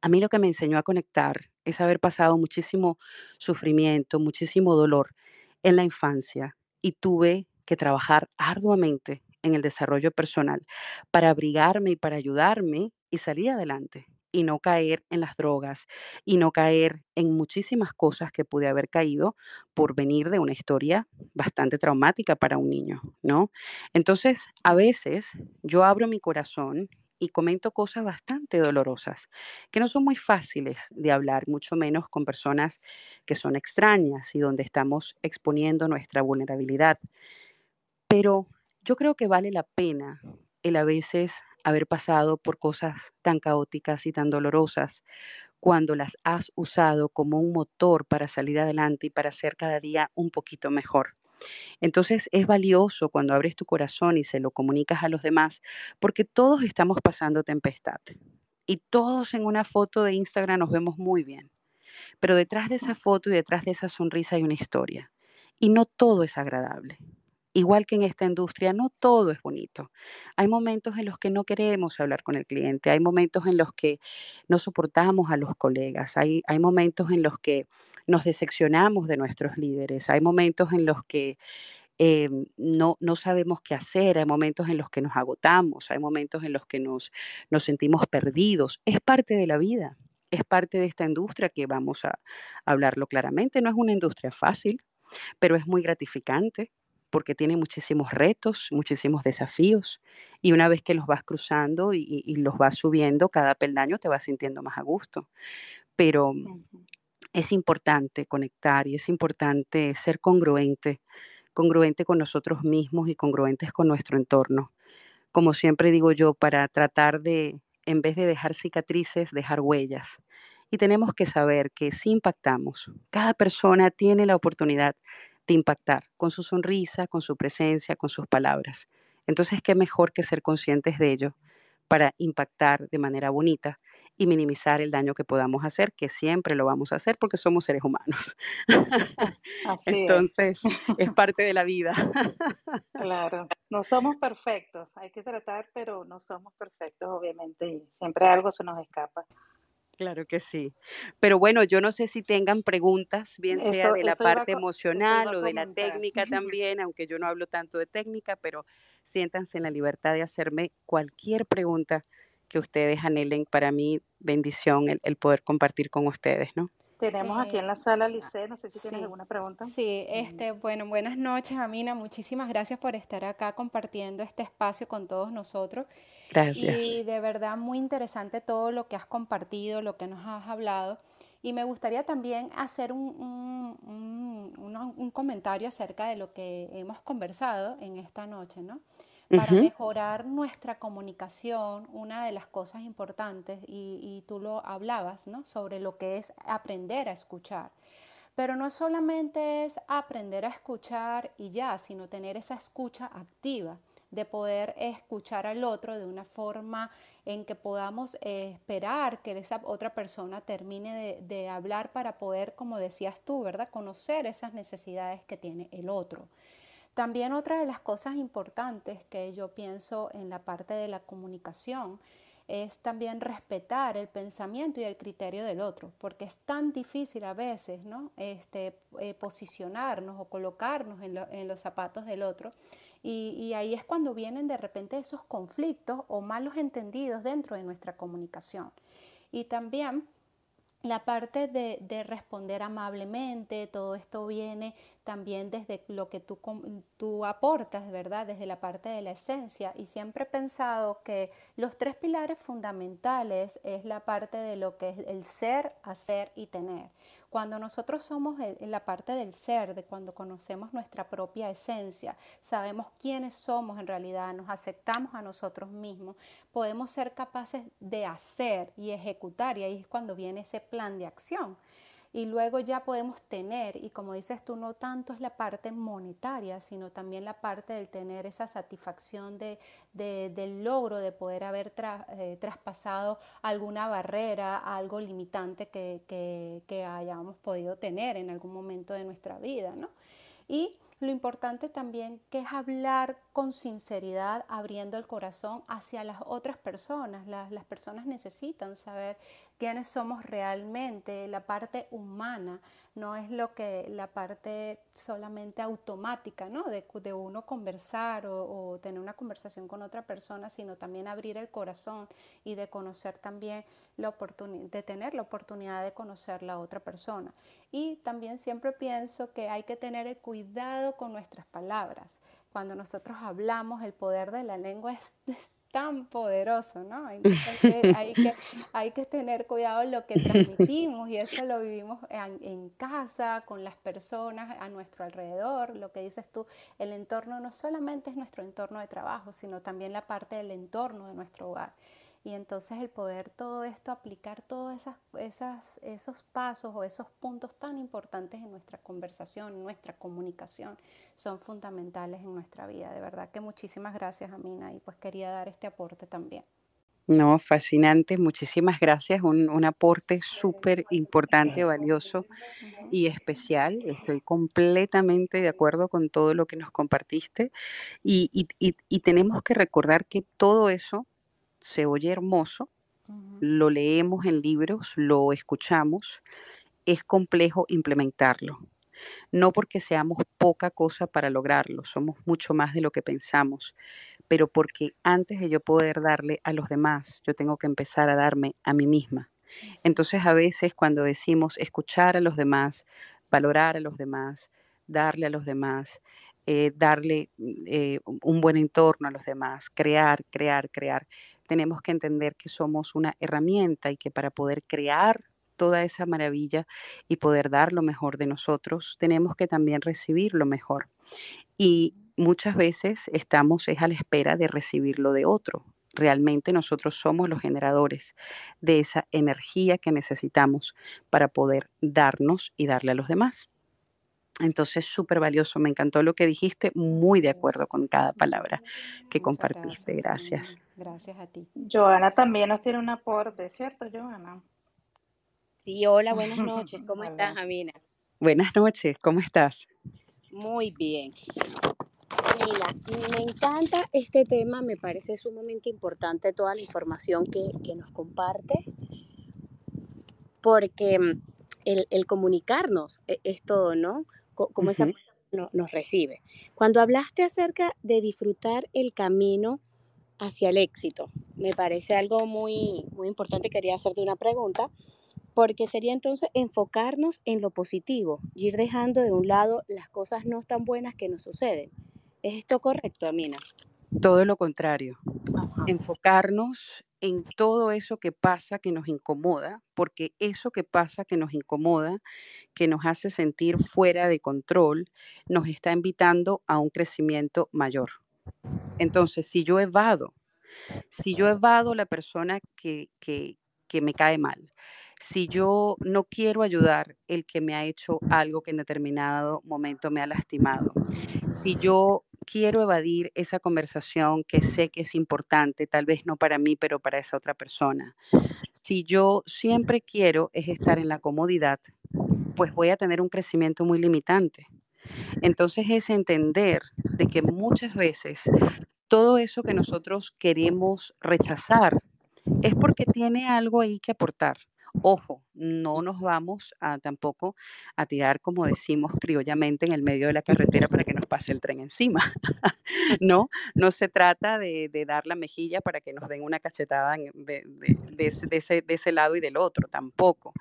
A mí lo que me enseñó a conectar es haber pasado muchísimo sufrimiento, muchísimo dolor en la infancia y tuve que trabajar arduamente en el desarrollo personal para abrigarme y para ayudarme y salir adelante y no caer en las drogas y no caer en muchísimas cosas que pude haber caído por venir de una historia bastante traumática para un niño, ¿no? Entonces, a veces yo abro mi corazón y comento cosas bastante dolorosas que no son muy fáciles de hablar, mucho menos con personas que son extrañas y donde estamos exponiendo nuestra vulnerabilidad. Pero yo creo que vale la pena el a veces haber pasado por cosas tan caóticas y tan dolorosas cuando las has usado como un motor para salir adelante y para ser cada día un poquito mejor. Entonces es valioso cuando abres tu corazón y se lo comunicas a los demás, porque todos estamos pasando tempestad y todos en una foto de Instagram nos vemos muy bien, pero detrás de esa foto y detrás de esa sonrisa hay una historia y no todo es agradable. Igual que en esta industria, no todo es bonito. Hay momentos en los que no queremos hablar con el cliente, hay momentos en los que no soportamos a los colegas, hay, hay momentos en los que nos decepcionamos de nuestros líderes, hay momentos en los que eh, no, no sabemos qué hacer, hay momentos en los que nos agotamos, hay momentos en los que nos, nos sentimos perdidos. Es parte de la vida, es parte de esta industria que vamos a hablarlo claramente. No es una industria fácil, pero es muy gratificante porque tiene muchísimos retos, muchísimos desafíos, y una vez que los vas cruzando y, los vas subiendo, cada peldaño te vas sintiendo más a gusto. Pero Ujú. es importante conectar y es importante ser congruente, congruente con nosotros mismos y congruentes con nuestro entorno. Como siempre digo yo, para tratar de, en vez de dejar cicatrices, dejar huellas. Y tenemos que saber que si impactamos, cada persona tiene la oportunidad de impactar con su sonrisa, con su presencia, con sus palabras. Entonces, ¿qué mejor que ser conscientes de ello para impactar de manera bonita y minimizar el daño que podamos hacer, que siempre lo vamos a hacer porque somos seres humanos. *laughs* Así es. Entonces, es *laughs* parte de la vida. Claro, *laughs* no somos perfectos, hay que tratar, pero no somos perfectos, obviamente, y siempre algo se nos escapa. Claro que sí. Pero bueno, yo no sé si tengan preguntas, bien sea de la a, parte emocional o de la *laughs* técnica también, aunque yo no hablo tanto de técnica, pero siéntanse en la libertad de hacerme cualquier pregunta que ustedes anhelen. Para mí, bendición el, el poder compartir con ustedes, ¿no? Tenemos aquí Eh, en la sala a Lice, no sé si tienes sí, alguna pregunta. sí, este, bueno, buenas noches, Amina. Muchísimas gracias por estar acá compartiendo este espacio con todos nosotros. Gracias. Y de verdad muy interesante todo lo que has compartido, lo que nos has hablado. Y me gustaría también hacer un, un- un- una- un comentario acerca de lo que hemos conversado en esta noche, ¿no? Para mejorar nuestra comunicación, una de las cosas importantes, y, y tú lo hablabas, ¿no? Sobre lo que es aprender a escuchar. Pero no solamente es aprender a escuchar y ya, sino tener esa escucha activa, de poder escuchar al otro de una forma en que podamos eh, esperar que esa otra persona termine de, hablar para poder, como decías tú, ¿verdad? Conocer esas necesidades que tiene el otro. También otra de las cosas importantes que yo pienso en la parte de la comunicación es también respetar el pensamiento y el criterio del otro, porque es tan difícil a veces, ¿no? Este, eh, posicionarnos o colocarnos en, lo- en los zapatos del otro. Y, ahí es cuando vienen de repente esos conflictos o malos entendidos dentro de nuestra comunicación. Y también la parte de, de responder amablemente, todo esto viene también desde lo que tú, tú aportas, ¿verdad? Desde la parte de la esencia. Y siempre he pensado que los tres pilares fundamentales es la parte de lo que es el ser, hacer y tener. Cuando nosotros somos en la parte del ser, de cuando conocemos nuestra propia esencia, sabemos quiénes somos en realidad, nos aceptamos a nosotros mismos, podemos ser capaces de hacer y ejecutar, y ahí es cuando viene ese plan de acción. Y luego ya podemos tener, y como dices tú, no tanto es la parte monetaria, sino también la parte del tener esa satisfacción de, de- del logro de poder haber eh, traspasado alguna barrera, algo limitante que, que- que hayamos podido tener en algún momento de nuestra vida, ¿no? Y lo importante también que es hablar con sinceridad, abriendo el corazón hacia las otras personas. Las, las personas necesitan saber quiénes somos realmente, la parte humana, no es lo que la parte solamente automática, ¿no? De, de uno conversar o, tener una conversación con otra persona, sino también abrir el corazón y de conocer también la oportunidad, de tener la oportunidad de conocer la otra persona. Y también siempre pienso que hay que tener el cuidado con nuestras palabras. Cuando nosotros hablamos, el poder de la lengua es, es tan poderoso, ¿no? Hay que, hay que, tener cuidado en lo que transmitimos y eso lo vivimos en casa, con las personas a nuestro alrededor. Lo que dices tú, el entorno no solamente es nuestro entorno de trabajo, sino también la parte del entorno de nuestro hogar. Y entonces el poder todo esto, aplicar todos esas, esas, esos pasos o esos puntos tan importantes en nuestra conversación, en nuestra comunicación, son fundamentales en nuestra vida. De verdad que muchísimas gracias, Amina, y pues quería dar este aporte también. No, fascinante, muchísimas gracias. Un, un aporte súper importante, valioso y especial. Estoy completamente de acuerdo con todo lo que nos compartiste y- y- y tenemos que recordar que todo eso se oye hermoso, lo leemos en libros, lo escuchamos, es complejo implementarlo. No porque seamos poca cosa para lograrlo, somos mucho más de lo que pensamos, pero porque antes de yo poder darle a los demás, yo tengo que empezar a darme a mí misma. Entonces es. a veces cuando decimos escuchar a los demás, valorar a los demás, darle a los demás, eh, darle mm, eh, un buen entorno a los demás, crear, crear, crear, tenemos que entender que somos una herramienta y que para poder crear toda esa maravilla y poder dar lo mejor de nosotros, tenemos que también recibir lo mejor. Y muchas veces estamos es a la espera de recibir lo de otro. Realmente nosotros somos los generadores de esa energía que necesitamos para poder darnos y darle a los demás. Entonces, súper valioso. Me encantó lo que dijiste, muy de acuerdo con cada palabra que Muchas compartiste. gracias, Gracias. Gracias a ti. Joana también nos tiene un aporte, ¿cierto, Joana? Sí, hola, buenas *laughs* noches. ¿Cómo estás. Amina? Buenas noches, ¿cómo estás? Muy bien. Mira, me encanta este tema, me parece sumamente importante toda la información que, que nos compartes, porque mm, el, comunicarnos e, es, todo, ¿no? Como esa no, nos recibe. Cuando hablaste acerca de disfrutar el camino hacia el éxito, me parece algo muy, muy importante. Quería hacerte una pregunta, porque sería entonces enfocarnos en lo positivo y ir dejando de un lado las cosas no tan buenas que nos suceden. ¿Es esto correcto, Amina? Todo lo contrario. Enfocarnos en todo eso que pasa que nos incomoda, porque eso que pasa que nos incomoda, que nos hace sentir fuera de control, nos está invitando a un crecimiento mayor. Entonces, si yo evado, si yo evado la persona que, que, que me cae mal, si yo no quiero ayudar el que me ha hecho algo que en determinado momento me ha lastimado, si yo quiero evadir esa conversación que sé que es importante, tal vez no para mí, pero para esa otra persona. Si yo siempre quiero es estar en la comodidad, pues voy a tener un crecimiento muy limitante. Entonces es entender de que muchas veces todo eso que nosotros queremos rechazar es porque tiene algo ahí que aportar. Ojo, no nos vamos a tampoco a tirar, como decimos criollamente, en el medio de la carretera para que nos pase el tren encima. *laughs* no, no se trata de, dar la mejilla para que nos den una cachetada de, ese, de ese lado y del otro, tampoco.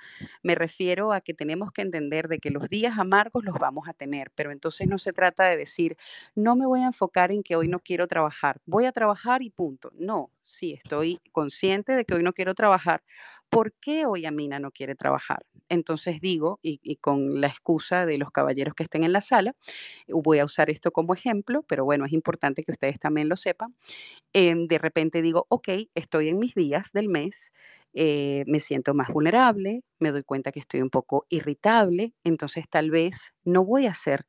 Me refiero a que tenemos que entender de que los días amargos los vamos a tener, pero entonces no se trata de decir, no me voy a enfocar en que hoy no quiero trabajar, voy a trabajar y punto. No, sí, estoy consciente de que hoy no quiero trabajar. ¿Por qué hoy Amina no quiere trabajar? Entonces digo, y, con la excusa de los caballeros que estén en la sala, voy a usar esto como ejemplo, pero bueno, es importante que ustedes también lo sepan. Em, de repente digo, ok, estoy en mis días del mes, eh, me siento más vulnerable, me doy cuenta que estoy un poco irritable, entonces tal vez no voy a hacer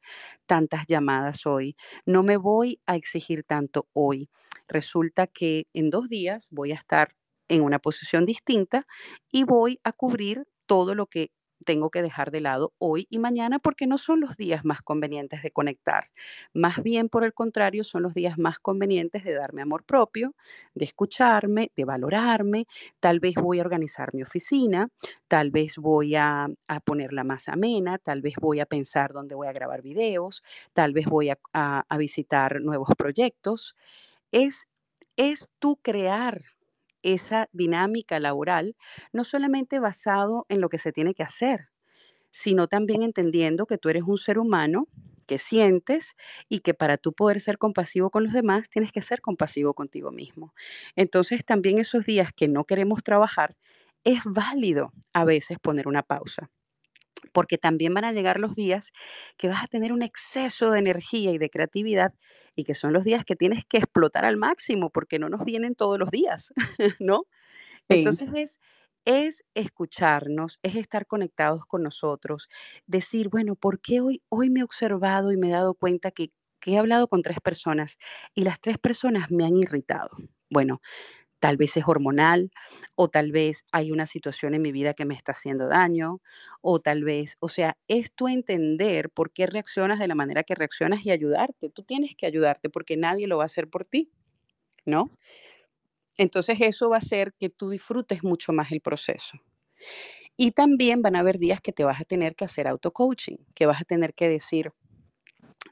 tantas llamadas hoy, no me voy a exigir tanto hoy. Resulta que en dos días voy a estar en una posición distinta y voy a cubrir todo lo que tengo que dejar de lado hoy y mañana porque no son los días más convenientes de conectar. Más bien, por el contrario, son los días más convenientes de darme amor propio, de escucharme, de valorarme. Tal vez voy a organizar mi oficina, tal vez voy a, ponerla más amena, tal vez voy a pensar dónde voy a grabar videos, tal vez voy a, a visitar nuevos proyectos. Es, es tú crear esa dinámica laboral, no solamente basado en lo que se tiene que hacer, sino también entendiendo que tú eres un ser humano que sientes y que para tú poder ser compasivo con los demás tienes que ser compasivo contigo mismo. Entonces también esos días que no queremos trabajar, es válido a veces poner una pausa porque también van a llegar los días que vas a tener un exceso de energía y de creatividad y que son los días que tienes que explotar al máximo porque no nos vienen todos los días, *laughs* ¿no? Entonces es, es escucharnos, es estar conectados con nosotros, decir, bueno, ¿por qué hoy, hoy me he observado y me he dado cuenta que, que he hablado con tres personas y las tres personas me han irritado? Bueno, Tal vez es hormonal o tal vez hay una situación en mi vida que me está haciendo daño o tal vez, o sea, es tu entender por qué reaccionas de la manera que reaccionas y ayudarte. Tú tienes que ayudarte porque nadie lo va a hacer por ti, ¿no? Entonces eso va a hacer que tú disfrutes mucho más el proceso. Y también van a haber días que te vas a tener que hacer auto-coaching, que vas a tener que decir,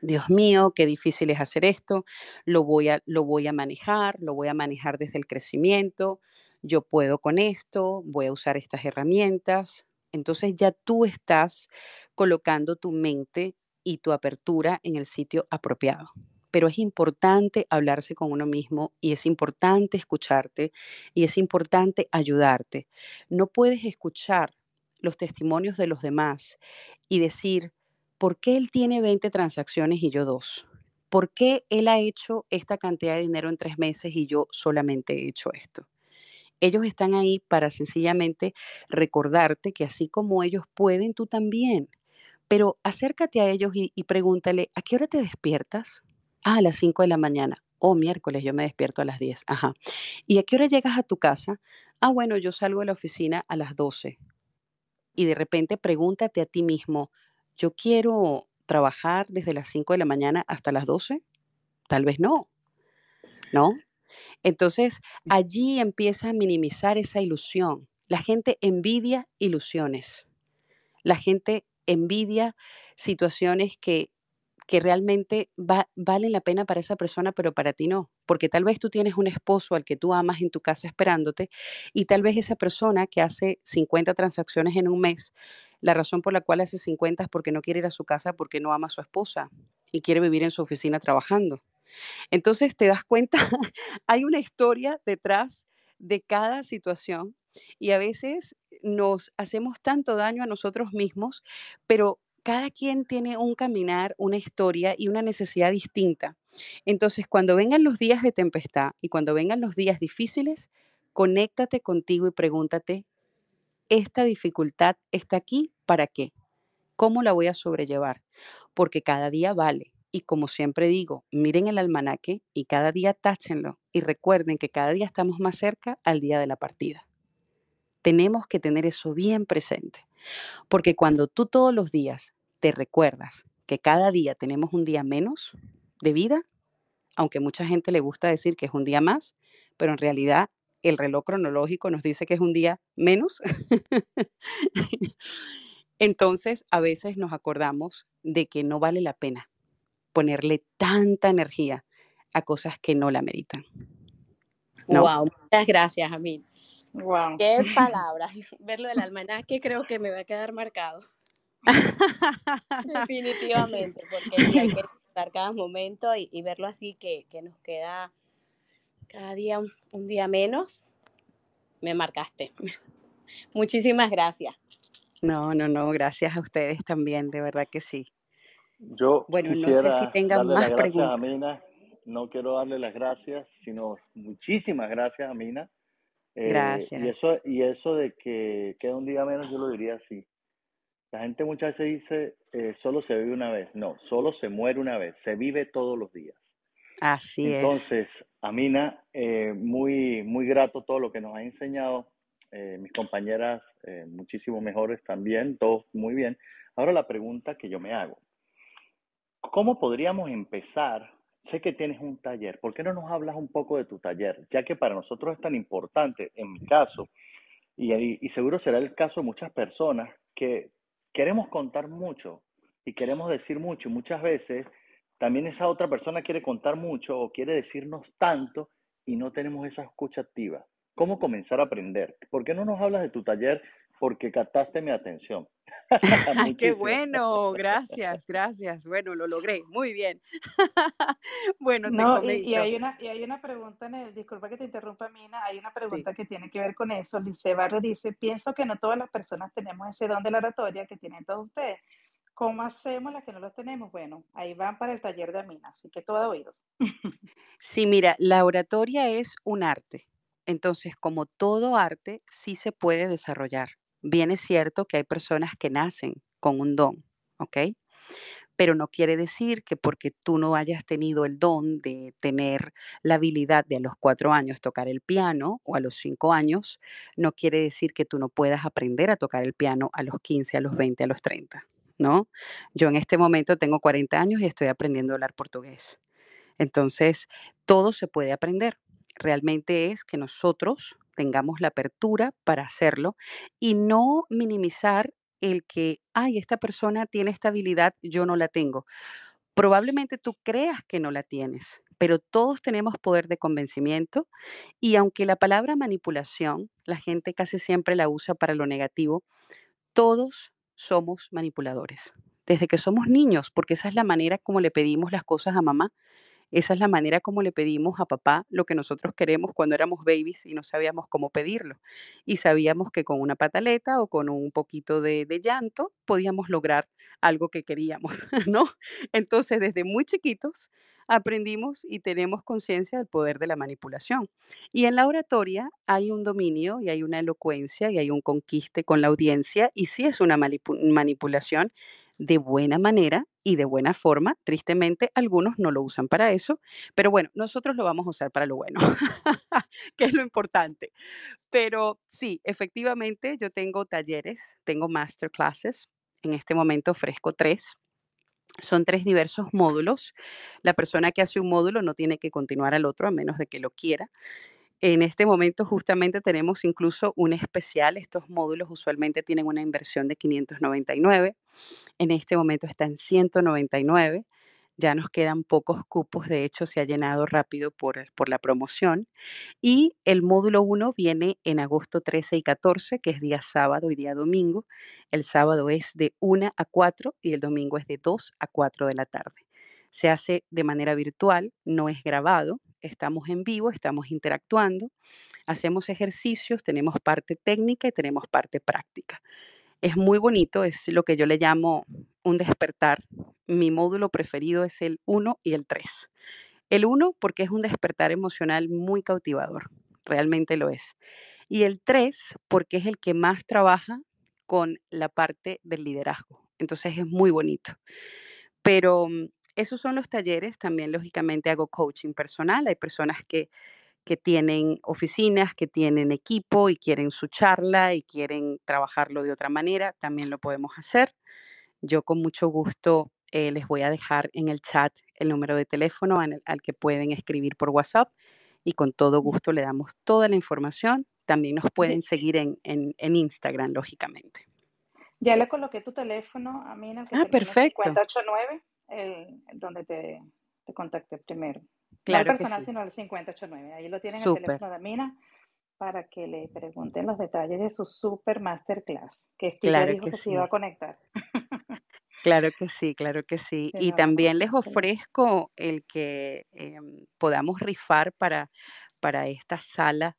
Dios mío, qué difícil es hacer esto, lo voy, a, lo voy a manejar, lo voy a manejar desde el crecimiento, yo puedo con esto, voy a usar estas herramientas. Entonces ya tú estás colocando tu mente y tu apertura en el sitio apropiado. Pero es importante hablarse con uno mismo y es importante escucharte y es importante ayudarte. No puedes escuchar los testimonios de los demás y decir, ¿por qué él tiene 20 transacciones y yo dos? ¿Por qué él ha hecho esta cantidad de dinero en tres meses y yo solamente he hecho esto? Ellos están ahí para sencillamente recordarte que así como ellos pueden, tú también. Pero acércate a ellos y, pregúntale, ¿a qué hora te despiertas? Ah, a las 5 de la mañana. Oh, miércoles, yo me despierto a las 10. Ajá. ¿Y a qué hora llegas a tu casa? Ah, bueno, yo salgo de la oficina a las 12. Y de repente pregúntate a ti mismo, yo quiero trabajar desde las 5 de la mañana hasta las 12, tal vez no, ¿no? Entonces, allí empieza a minimizar esa ilusión La gente envidia ilusiones. La gente envidia situaciones que, que realmente valen la pena para esa persona, pero para ti no. Porque tal vez tú tienes un esposo al que tú amas en tu casa esperándote y tal vez esa persona que hace 50 transacciones en un mes, la razón por la cual hace 50 es porque no quiere ir a su casa porque no ama a su esposa y quiere vivir en su oficina trabajando. Entonces te das cuenta, *laughs* hay una historia detrás de cada situación y a veces nos hacemos tanto daño a nosotros mismos, pero cada quien tiene un caminar, una historia y una necesidad distinta. Entonces, cuando vengan los días de tempestad y cuando vengan los días difíciles, conéctate contigo y pregúntate, ¿esta dificultad está aquí para qué? ¿Cómo la voy a sobrellevar? Porque cada día vale. Y como siempre digo, miren el almanaque y cada día táchenlo y recuerden que cada día estamos más cerca al día de la partida. Tenemos que tener eso bien presente, porque cuando tú todos los días te recuerdas que cada día tenemos un día menos de vida, aunque mucha gente le gusta decir que es un día más, pero en realidad el reloj cronológico nos dice que es un día menos. Entonces, a veces nos acordamos de que no vale la pena ponerle tanta energía a cosas que no la meritan. Wow, muchas gracias, Amin. Wow. Qué *laughs* palabras. Verlo del almanaque creo que me va a quedar marcado. *laughs* Definitivamente, porque hay que estar cada momento y, verlo así que, nos queda cada día un, día menos. Me marcaste. *laughs* Muchísimas gracias. No, no, no, gracias a ustedes también, de verdad que sí. Yo bueno, no sé si tengan más preguntas. A No quiero darle las gracias, sino muchísimas gracias a Mina Gracias. Eh, y, eso, y eso de que queda un día menos, yo lo diría así. La gente muchas veces dice, eh, solo se vive una vez. No, solo se muere una vez. Se vive todos los días. Así es. Entonces, Amina, eh, muy, muy grato todo lo que nos ha enseñado. mis compañeras, muchísimo mejores también, todos muy bien. Ahora la pregunta que yo me hago. ¿Cómo podríamos empezar sé que tienes un taller, ¿por qué no nos hablas un poco de tu taller? Ya que para nosotros es tan importante, en mi caso, y, y seguro será el caso de muchas personas, que queremos contar mucho y queremos decir mucho, y muchas veces también esa otra persona quiere contar mucho o quiere decirnos tanto y no tenemos esa escucha activa. ¿Cómo comenzar a aprender? ¿Por qué no nos hablas de tu taller porque captaste mi atención. *laughs* *laughs* Qué bueno, gracias, gracias. Bueno, lo logré, muy bien. *laughs* bueno, te no, y, y, hay una, y hay una pregunta, en el, disculpa que te interrumpa, Mina, hay una pregunta que tiene que ver con eso. Lice Barrio dice, pienso que no todas las personas tenemos ese don de la oratoria que tienen todos ustedes. ¿Cómo hacemos las que no los tenemos? Bueno, ahí van para el taller de Amina, así que todo oídos. sí, mira, la oratoria es un arte. Entonces, como todo arte, sí se puede desarrollar Bien es cierto que hay personas que nacen con un don, ¿ok? Pero no quiere decir que porque tú no hayas tenido el don de tener la habilidad de a los cuatro años tocar el piano o a los cinco años, no quiere decir que tú no puedas aprender a tocar el piano a los 15, a los 20, a los 30, ¿no? Yo en este momento tengo 40 años y estoy aprendiendo a hablar portugués. Entonces, todo se puede aprender. Realmente es que nosotros tengamos la apertura para hacerlo y no minimizar el que, ay, esta persona tiene esta habilidad, yo no la tengo. Probablemente tú creas que no la tienes, pero todos tenemos poder de convencimiento y aunque la palabra manipulación, la gente casi siempre la usa para lo negativo, todos somos manipuladores. Desde que somos niños, porque esa es la manera como le pedimos las cosas a mamá. Esa es la manera como le pedimos a papá lo que nosotros queremos cuando éramos babies y no sabíamos cómo pedirlo. Y sabíamos que con una pataleta o con un poquito de, llanto podíamos lograr algo que queríamos, *laughs* ¿no? Entonces, desde muy chiquitos aprendimos y tenemos conciencia del poder de la manipulación. Y en la oratoria hay un dominio y hay una elocuencia y hay un conquiste con la audiencia y sí es una manipulación de buena manera y de buena forma. Tristemente, algunos no lo usan para eso, pero bueno, nosotros lo vamos a usar para lo bueno, *laughs* que es lo importante. Pero sí, efectivamente, yo tengo talleres, tengo masterclasses. En este momento ofrezco tres. Son tres diversos módulos. La persona que hace un módulo no tiene que continuar al otro a menos de que lo quiera. En este momento justamente tenemos incluso un especial. Estos módulos usualmente tienen una inversión de 599. En este momento está en 199. Ya nos quedan pocos cupos, de hecho se ha llenado rápido por, por la promoción. Y el módulo 1 viene en agosto 13 y 14, que es día sábado y día domingo. El sábado es de 1 a 4 y el domingo es de 2 a 4 de la tarde. Se hace de manera virtual, no es grabado, estamos en vivo, estamos interactuando, hacemos ejercicios, tenemos parte técnica y tenemos parte práctica. Es muy bonito, es lo que yo le llamo un despertar. Mi módulo preferido es el 1 y el 3. El 1 porque es un despertar emocional muy cautivador, realmente lo es. Y el 3 porque es el que más trabaja con la parte del liderazgo. Entonces es muy bonito. Pero mm, esos son los talleres. También, lógicamente, hago coaching personal. Hay personas que, que tienen oficinas, que tienen equipo y quieren su charla y quieren trabajarlo de otra manera. También lo podemos hacer. Yo con mucho gusto eh, les voy a dejar en el chat el número de teléfono al, que pueden escribir por WhatsApp y con todo gusto le damos toda la información. También nos pueden seguir en, en, en Instagram, lógicamente. Ya le coloqué tu teléfono a mí ah, perfecto. 589 el, donde te, te contacté primero. Claro no el personal, sino el 589. Ahí lo tienen el teléfono de Mina para que le pregunten los detalles de su super masterclass, que claro dijo que, se iba a conectar. Claro que sí, claro que sí. *laughs* y también les ofrezco el que em, podamos rifar para, para esta sala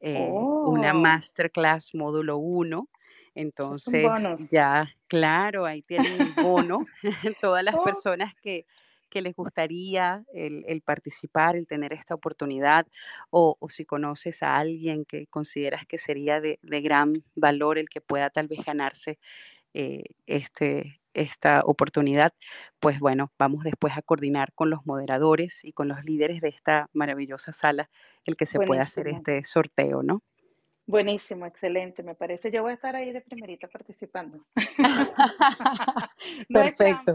eh, una oh. masterclass módulo 1 entonces, ya, claro, ahí tienen el bono. *laughs* *laughs* Todas las oh. personas que, que les gustaría el, participar, el tener esta oportunidad, o, si conoces a alguien que consideras que sería de, gran valor el que pueda tal vez ganarse eh, este, esta oportunidad, pues bueno, vamos después a coordinar con los moderadores y con los líderes de esta maravillosa sala el que se pueda hacer este sorteo, ¿no? Buenísimo, excelente, me parece. Yo voy a estar ahí de primerita participando. *laughs* *laughs* Perfecto.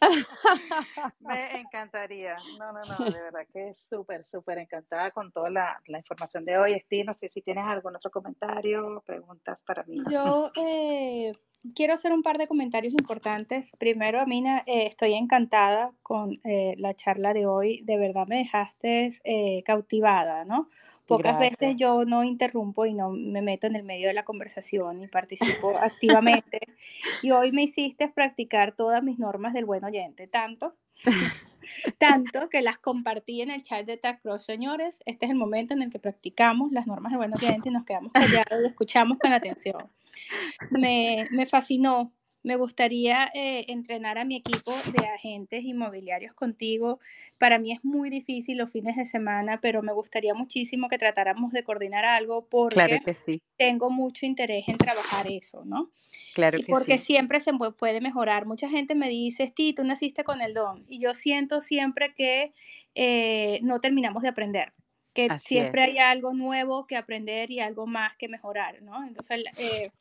*laughs* me encantaría. No, no, no, de verdad que súper, súper encantada con toda la, información de hoy. Esti, no sé si tienes algún otro comentario, preguntas para mí. Yo eh, quiero hacer un par de comentarios importantes. Primero, Amina, eh, estoy encantada con eh, la charla de hoy. De verdad me dejaste eh, cautivada, ¿no? Pocas veces yo no interrumpo y no me meto en el medio de la conversación y participo activamente. *laughs* Y hoy me hiciste practicar todas mis normas del buen oyente, tanto *laughs* tanto que las compartí en el chat de TACROSS. Señores, este es el momento en el que practicamos las normas de buen oyente y nos quedamos callados y escuchamos con atención. Me, me fascinó me gustaría eh, entrenar a mi equipo de agentes inmobiliarios contigo. Para mí es muy difícil los fines de semana, pero me gustaría muchísimo que tratáramos de coordinar algo porque tengo mucho interés en trabajar eso, ¿no? Claro y porque siempre se puede mejorar. Mucha gente me dice, Sti, tú naciste con el don. Y yo siento siempre que eh, no terminamos de aprender que siempre hay algo nuevo que aprender y algo más que mejorar, ¿no? Entonces, eh,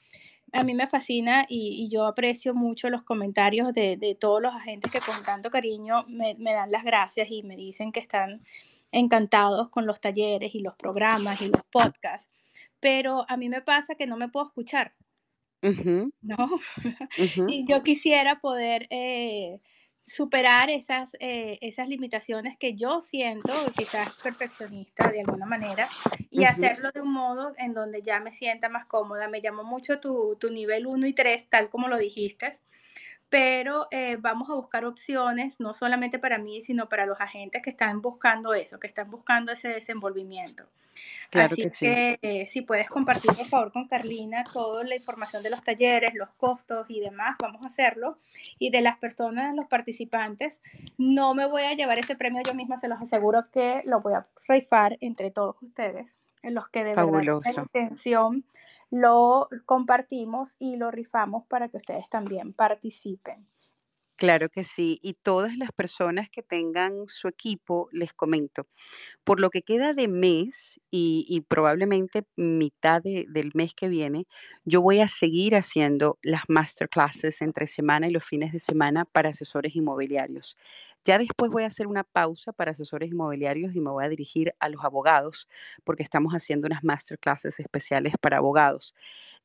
a mí me fascina y, yo aprecio mucho los comentarios de, todos los agentes que con tanto cariño me, dan las gracias y me dicen que están encantados con los talleres y los programas y los podcasts. Pero a mí me pasa que no me puedo escuchar, *laughs* ¿no? y yo quisiera poder... Eh, superar esas, eh, esas limitaciones que yo siento, quizás perfeccionista de alguna manera, y hacerlo de un modo en donde ya me sienta más cómoda. Me llamó mucho tu, tu nivel 1 y 3, tal como lo dijiste, pero eh, vamos a buscar opciones, no solamente para mí, sino para los agentes que están buscando eso, que están buscando ese desenvolvimiento. Claro Así que, que eh, si puedes compartir, por favor, con Carlina toda la información de los talleres, los costos y demás, vamos a hacerlo. Y de las personas, los participantes, no me voy a llevar ese premio yo misma, se los aseguro que lo voy a rifar entre todos ustedes, en los que de verdad la intención lo compartimos y lo rifamos para que ustedes también participen. Claro que sí. Y todas las personas que tengan su equipo, les comento, por lo que queda de mes y, probablemente mitad del mes que viene, yo voy a seguir haciendo las masterclasses entre semana y los fines de semana para asesores inmobiliarios. Ya después voy a hacer una pausa para asesores inmobiliarios y me voy a dirigir a los abogados porque estamos haciendo unas masterclasses especiales para abogados.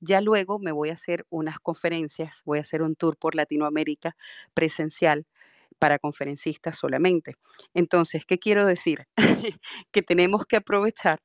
Ya luego me voy a hacer unas conferencias, voy a hacer un tour por Latinoamérica presencial para conferencistas solamente. Entonces, ¿qué quiero decir? *laughs* que tenemos que aprovechar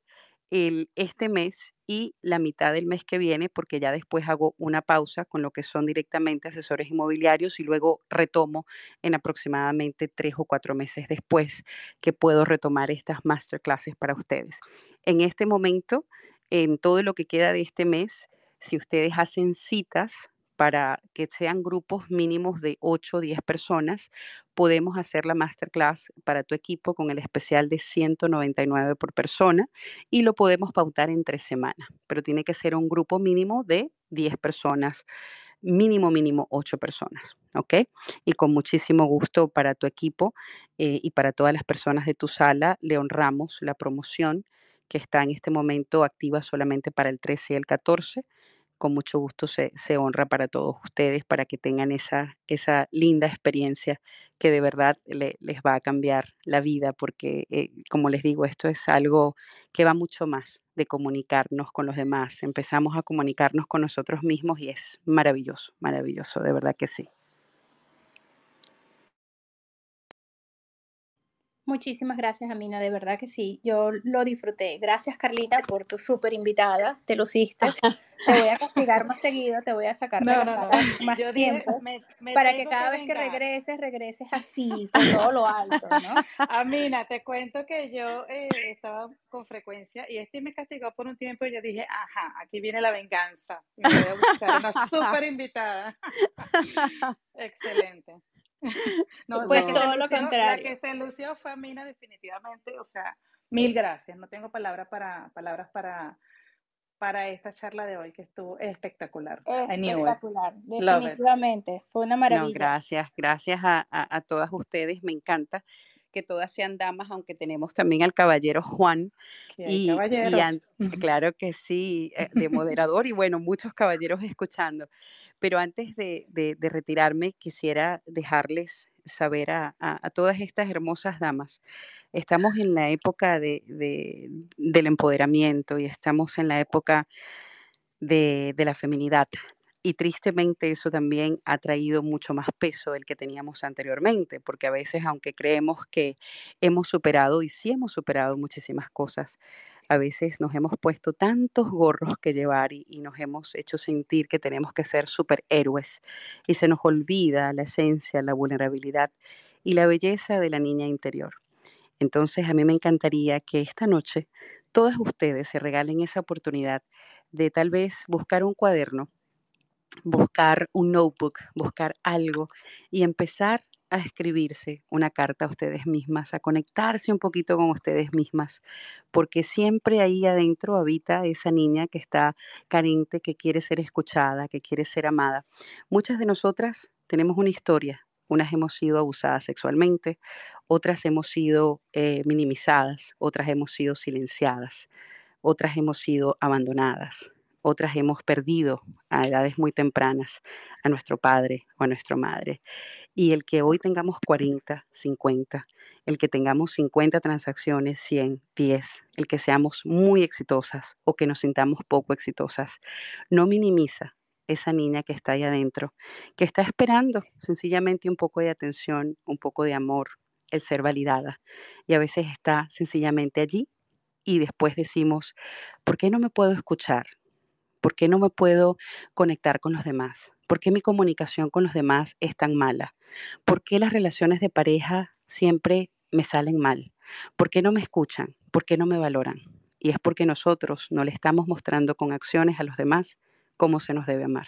el, este mes y la mitad del mes que viene, porque ya después hago una pausa con lo que son directamente asesores inmobiliarios y luego retomo en aproximadamente tres o cuatro meses después que puedo retomar estas masterclasses para ustedes. En este momento, en todo lo que queda de este mes, si ustedes hacen citas para que sean grupos mínimos de 8 o 10 personas, podemos hacer la masterclass para tu equipo con el especial de 199 por persona y lo podemos pautar en tres semanas, pero tiene que ser un grupo mínimo de 10 personas, mínimo, mínimo 8 personas, ¿ok? Y con muchísimo gusto para tu equipo eh, y para todas las personas de tu sala, le honramos la promoción que está en este momento activa solamente para el 13 y el 14 con mucho gusto se, honra para todos ustedes, para que tengan esa, esa linda experiencia que de verdad les va a cambiar la vida, porque eh, como les digo, esto es algo que va mucho más de comunicarnos con los demás. Empezamos a comunicarnos con nosotros mismos y es maravilloso, maravilloso, de verdad que sí. Muchísimas gracias, Amina, de verdad que sí, yo lo disfruté. Gracias, Carlita, por tu súper invitada, te luciste. te voy a castigar más seguido, te voy a sacar más tiempo para que cada vez que regreses, regreses así, *laughs* con todo lo alto, ¿no? Amina, te cuento que yo eh, estaba con frecuencia y este me castigó por un tiempo y yo dije, ajá, aquí viene la venganza. Me voy a buscar una *laughs* súper invitada. *laughs* Excelente. *laughs* no, pues todo lo contrario. La que se lució fue Mina definitivamente, o sea, mil gracias. No tengo palabras para, palabras para, para esta charla de hoy que estuvo espectacular. Espectacular, definitivamente. Fue una maravilla. gracias, gracias a, a, todas ustedes. Me encanta que todas sean damas, aunque tenemos también al caballero Juan. Y, claro que sí, eh, de moderador y bueno, muchos caballeros escuchando. Pero antes de, retirarme, quisiera dejarles saber a, todas estas hermosas damas. Estamos en la época del empoderamiento y estamos en la época de, la feminidad. Y tristemente eso también ha traído mucho más peso del que teníamos anteriormente, porque a veces, aunque creemos que hemos superado, y sí hemos superado muchísimas cosas, a veces nos hemos puesto tantos gorros que llevar y, nos hemos hecho sentir que tenemos que ser superhéroes y se nos olvida la esencia, la vulnerabilidad y la belleza de la niña interior. Entonces, a mí me encantaría que esta noche todas ustedes se regalen esa oportunidad de tal vez buscar un cuaderno buscar un notebook, buscar algo y empezar a escribirse una carta a ustedes mismas, a conectarse un poquito con ustedes mismas, porque siempre ahí adentro habita esa niña que está carente, que quiere ser escuchada, que quiere ser amada. Muchas de nosotras tenemos una historia, unas hemos sido abusadas sexualmente, otras hemos sido eh, minimizadas, otras hemos sido silenciadas, otras hemos sido abandonadas, otras hemos perdido a edades muy tempranas a nuestro padre o a nuestra madre. Y el que hoy tengamos 40, 50, el que tengamos 50 transacciones, 100, 10, el que seamos muy exitosas o que nos sintamos poco exitosas, no minimiza esa niña que está ahí adentro, que está esperando sencillamente un poco de atención, un poco de amor, el ser validada. Y a veces está sencillamente allí y después decimos, ¿por qué no me puedo escuchar? ¿Por qué no me puedo conectar con los demás? ¿Por qué mi comunicación con los demás es tan mala? ¿Por qué las relaciones de pareja siempre me salen mal? ¿Por qué no me escuchan? ¿Por qué no me valoran? Y es porque nosotros no le estamos mostrando con acciones a los demás cómo se nos debe amar.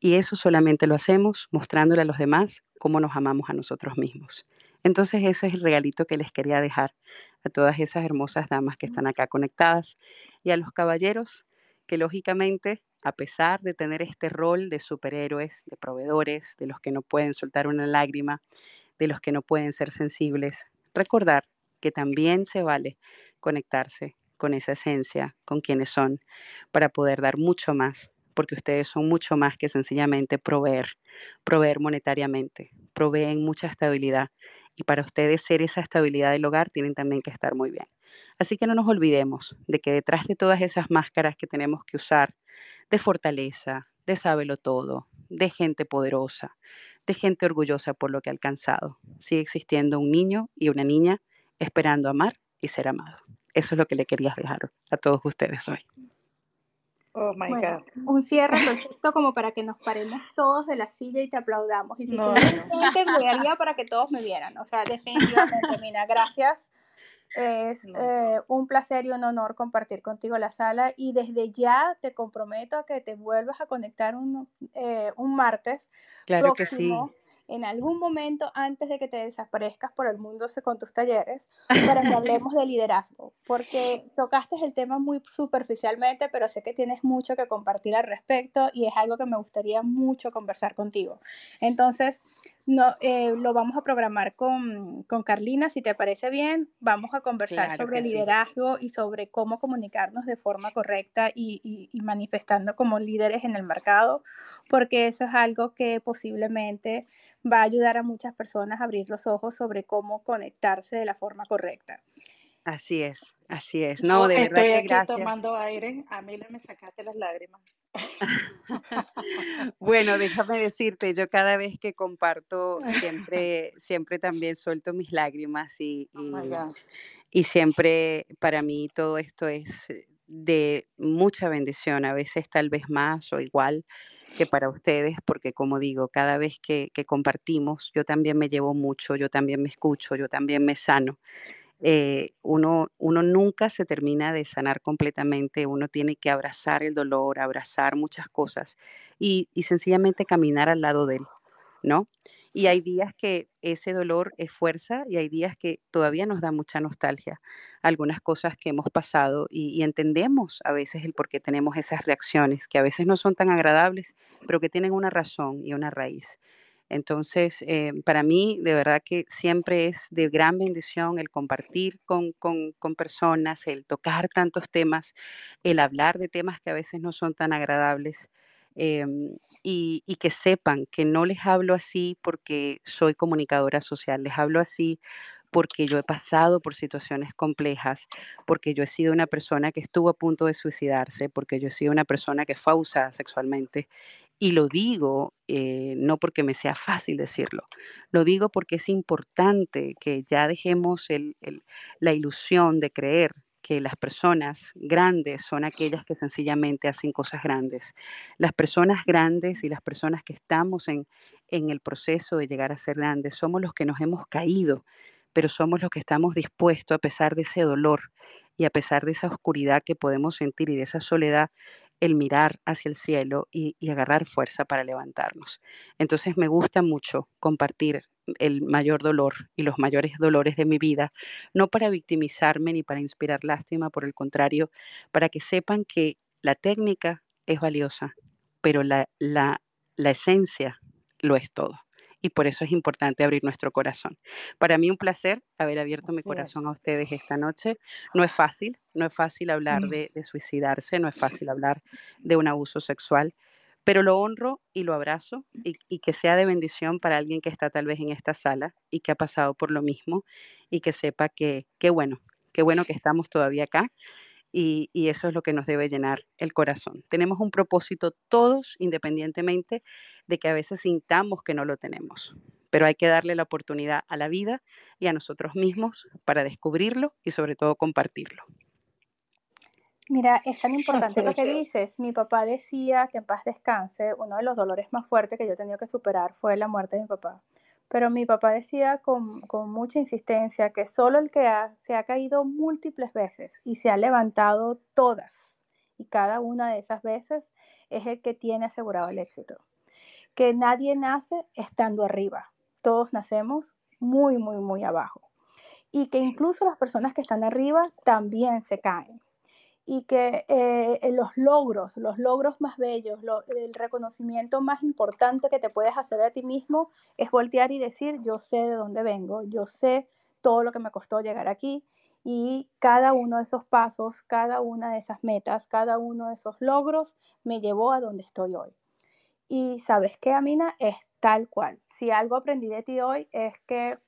Y eso solamente lo hacemos mostrándole a los demás cómo nos amamos a nosotros mismos. Entonces ese es el regalito que les quería dejar a todas esas hermosas damas que están acá conectadas y a los caballeros que lógicamente, a pesar de tener este rol de superhéroes, de proveedores, de los que no pueden soltar una lágrima, de los que no pueden ser sensibles, recordar que también se vale conectarse con esa esencia, con quienes son, para poder dar mucho más porque ustedes son mucho más que sencillamente proveer, proveer monetariamente, proveen mucha estabilidad y para ustedes ser esa estabilidad del hogar tienen también que estar muy bien. Así que no nos olvidemos de que detrás de todas esas máscaras que tenemos que usar de fortaleza, de sábelo todo, de gente poderosa, de gente orgullosa por lo que ha alcanzado, sigue existiendo un niño y una niña esperando amar y ser amado. Eso es lo que le quería dejar a todos ustedes hoy. Oh my God. Un cierre perfecto como para que nos paremos todos de la silla y te aplaudamos. Y si no, tú no. te para que todos me vieran. O sea, definitivamente, *laughs* Mina, gracias. Es eh, un placer y un honor compartir contigo la sala y desde ya te comprometo a que te vuelvas a conectar un, eh, un martes claro que sí en algún momento antes de que te desaparezcas por el mundo con tus talleres para que *laughs* hablemos de liderazgo, porque tocaste el tema muy superficialmente, pero sé que tienes mucho que compartir al respecto y es algo que me gustaría mucho conversar contigo. Entonces, no, eh, lo vamos a programar con, con, Carlina, si te parece bien, vamos a conversar sobre liderazgo y sobre cómo comunicarnos de forma correcta y, y, y manifestando como líderes en el mercado, porque eso es algo que posiblemente va a ayudar a muchas personas a abrir los ojos sobre cómo conectarse de la forma correcta. Así es, así es. No, de verdad que aquí gracias. tomando aire, a mí me sacaste las lágrimas. *laughs* bueno, déjame decirte, yo cada vez que comparto, *laughs* siempre, siempre también suelto mis lágrimas y, oh y, oh y siempre para mí todo esto es de mucha bendición, a veces tal vez más o igual que para ustedes, porque como digo, cada vez que, que compartimos, yo también me llevo mucho, yo también me escucho, yo también me sano. Eh, uno, uno nunca se termina de sanar completamente, uno tiene que abrazar el dolor, abrazar muchas cosas y, y sencillamente caminar al lado de él, ¿no? Y hay días que ese dolor es fuerza y hay días que todavía nos da mucha nostalgia, algunas cosas que hemos pasado y, y, entendemos a veces el por qué tenemos esas reacciones, que a veces no son tan agradables, pero que tienen una razón y una raíz. Entonces, eh, para mí, de verdad que siempre es de gran bendición el compartir con, con, personas, el tocar tantos temas, el hablar de temas que a veces no son tan agradables. Eh, y, y, que sepan que no les hablo así porque soy comunicadora social, les hablo así porque yo he pasado por situaciones complejas, porque yo he sido una persona que estuvo a punto de suicidarse, porque yo he sido una persona que fue abusada sexualmente y lo digo eh, no porque me sea fácil decirlo, lo digo porque es importante que ya dejemos la ilusión de creer que las personas grandes son aquellas que sencillamente hacen cosas grandes. Las personas grandes y las personas que estamos en, en el proceso de llegar a ser grandes somos los que nos hemos caído, pero somos los que estamos dispuestos, a pesar de ese dolor y a pesar de esa oscuridad que podemos sentir y de esa soledad, el mirar hacia el cielo y, agarrar fuerza para levantarnos. Entonces me gusta mucho compartir el mayor dolor y los mayores dolores de mi vida, no para victimizarme ni para inspirar lástima, por el contrario, para que sepan que la técnica es valiosa, pero la, la, la esencia lo es todo y por eso es importante abrir nuestro corazón. Para mí un placer haber abierto Así mi corazón es. a ustedes esta noche. No es fácil, no es fácil hablar mm. de, de, suicidarse, no es fácil hablar de un abuso sexual, pero lo honro y lo abrazo y, y que sea de bendición para alguien que está tal vez en esta sala y que ha pasado por lo mismo y que sepa que qué bueno, qué bueno que estamos todavía acá y, y, eso es lo que nos debe llenar el corazón. Tenemos un propósito todos, independientemente de que a veces sintamos que no lo tenemos, pero hay que darle la oportunidad a la vida y a nosotros mismos para descubrirlo y sobre todo compartirlo. Mira, es tan importante lo que dices. Mi papá decía que en paz descanse, uno de los dolores más fuertes que yo he tenido que superar fue la muerte de mi papá. Pero mi papá decía con, con mucha insistencia que solo el que ha, se ha caído múltiples veces y se ha levantado todas y cada una de esas veces es el que tiene asegurado el éxito. Que nadie nace estando arriba, todos nacemos muy, muy, muy abajo. Y que incluso las personas que están arriba también se caen y que eh, los logros, los logros más bellos, lo, el reconocimiento más importante que te puedes hacer a ti mismo es voltear y decir, yo sé de dónde vengo, yo sé todo lo que me costó llegar aquí Y cada uno de esos pasos, cada una de esas metas, cada uno de esos logros me llevó a donde estoy hoy. Y sabes qué, Amina, es tal cual. Si algo aprendí de ti hoy es que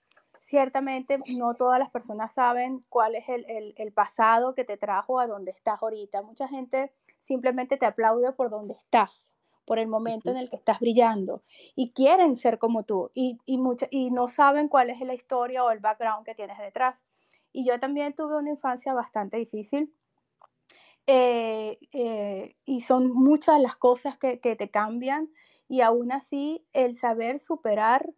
ciertamente no todas las personas saben cuál es el, pasado que te trajo a donde estás ahorita. Mucha gente simplemente te aplaude por donde estás, por el momento en el que estás brillando y quieren ser como tú y, y, y no saben cuál es la historia o el background que tienes detrás. Y yo también tuve una infancia bastante difícil eh, eh, y son muchas las cosas que, te cambian y aún así el saber superar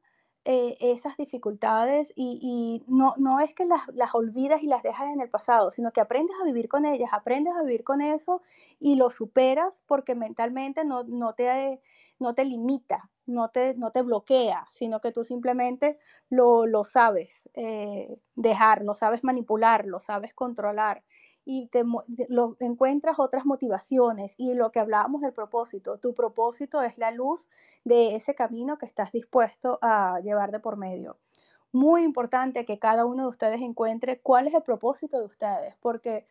eh, esas dificultades y, no, no, es que las, las, olvidas y las dejas en el pasado, sino que aprendes a vivir con ellas, aprendes a vivir con eso y lo superas porque mentalmente no, no, te, no te limita, no te, no te bloquea, sino que tú simplemente lo, lo sabes dejar, lo sabes manipular, lo sabes controlar y te, lo, encuentras otras motivaciones y lo que hablábamos del propósito, tu propósito es la luz de ese camino que estás dispuesto a llevar de por medio. Muy importante que cada uno de ustedes encuentre cuál es el propósito de ustedes, porque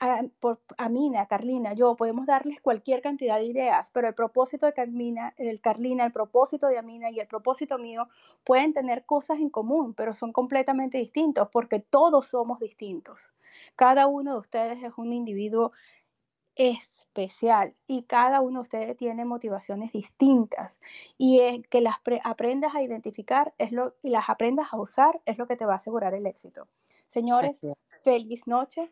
a, por, Amina, Carlina, yo podemos darles cualquier cantidad de ideas, pero el propósito de Carmina, el Carlina, el propósito de Amina y el propósito mío pueden tener cosas en común, pero son completamente distintos porque todos somos distintos. Cada uno de ustedes es un individuo especial y cada uno de ustedes tiene motivaciones distintas y que las aprendas a identificar es lo, y las aprendas a usar es lo que te va a asegurar el éxito. Señores, feliz noche.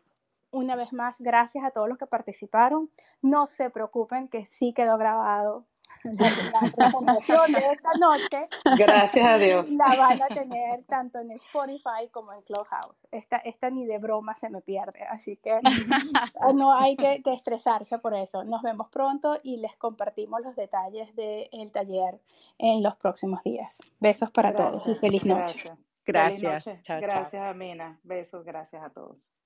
Una vez más, gracias a todos los que participaron. No se preocupen que sí quedó grabado *laughs* la, presentación de esta noche. Gracias a Dios. La van a tener tanto en Spotify como en Clubhouse. Esta, esta ni de broma se me pierde, así que *laughs* no hay que, estresarse por eso. Nos vemos pronto y les compartimos los detalles del taller en los próximos días. Besos para todos y feliz noche. Gracias. Gracias, Amina. Besos, gracias a todos.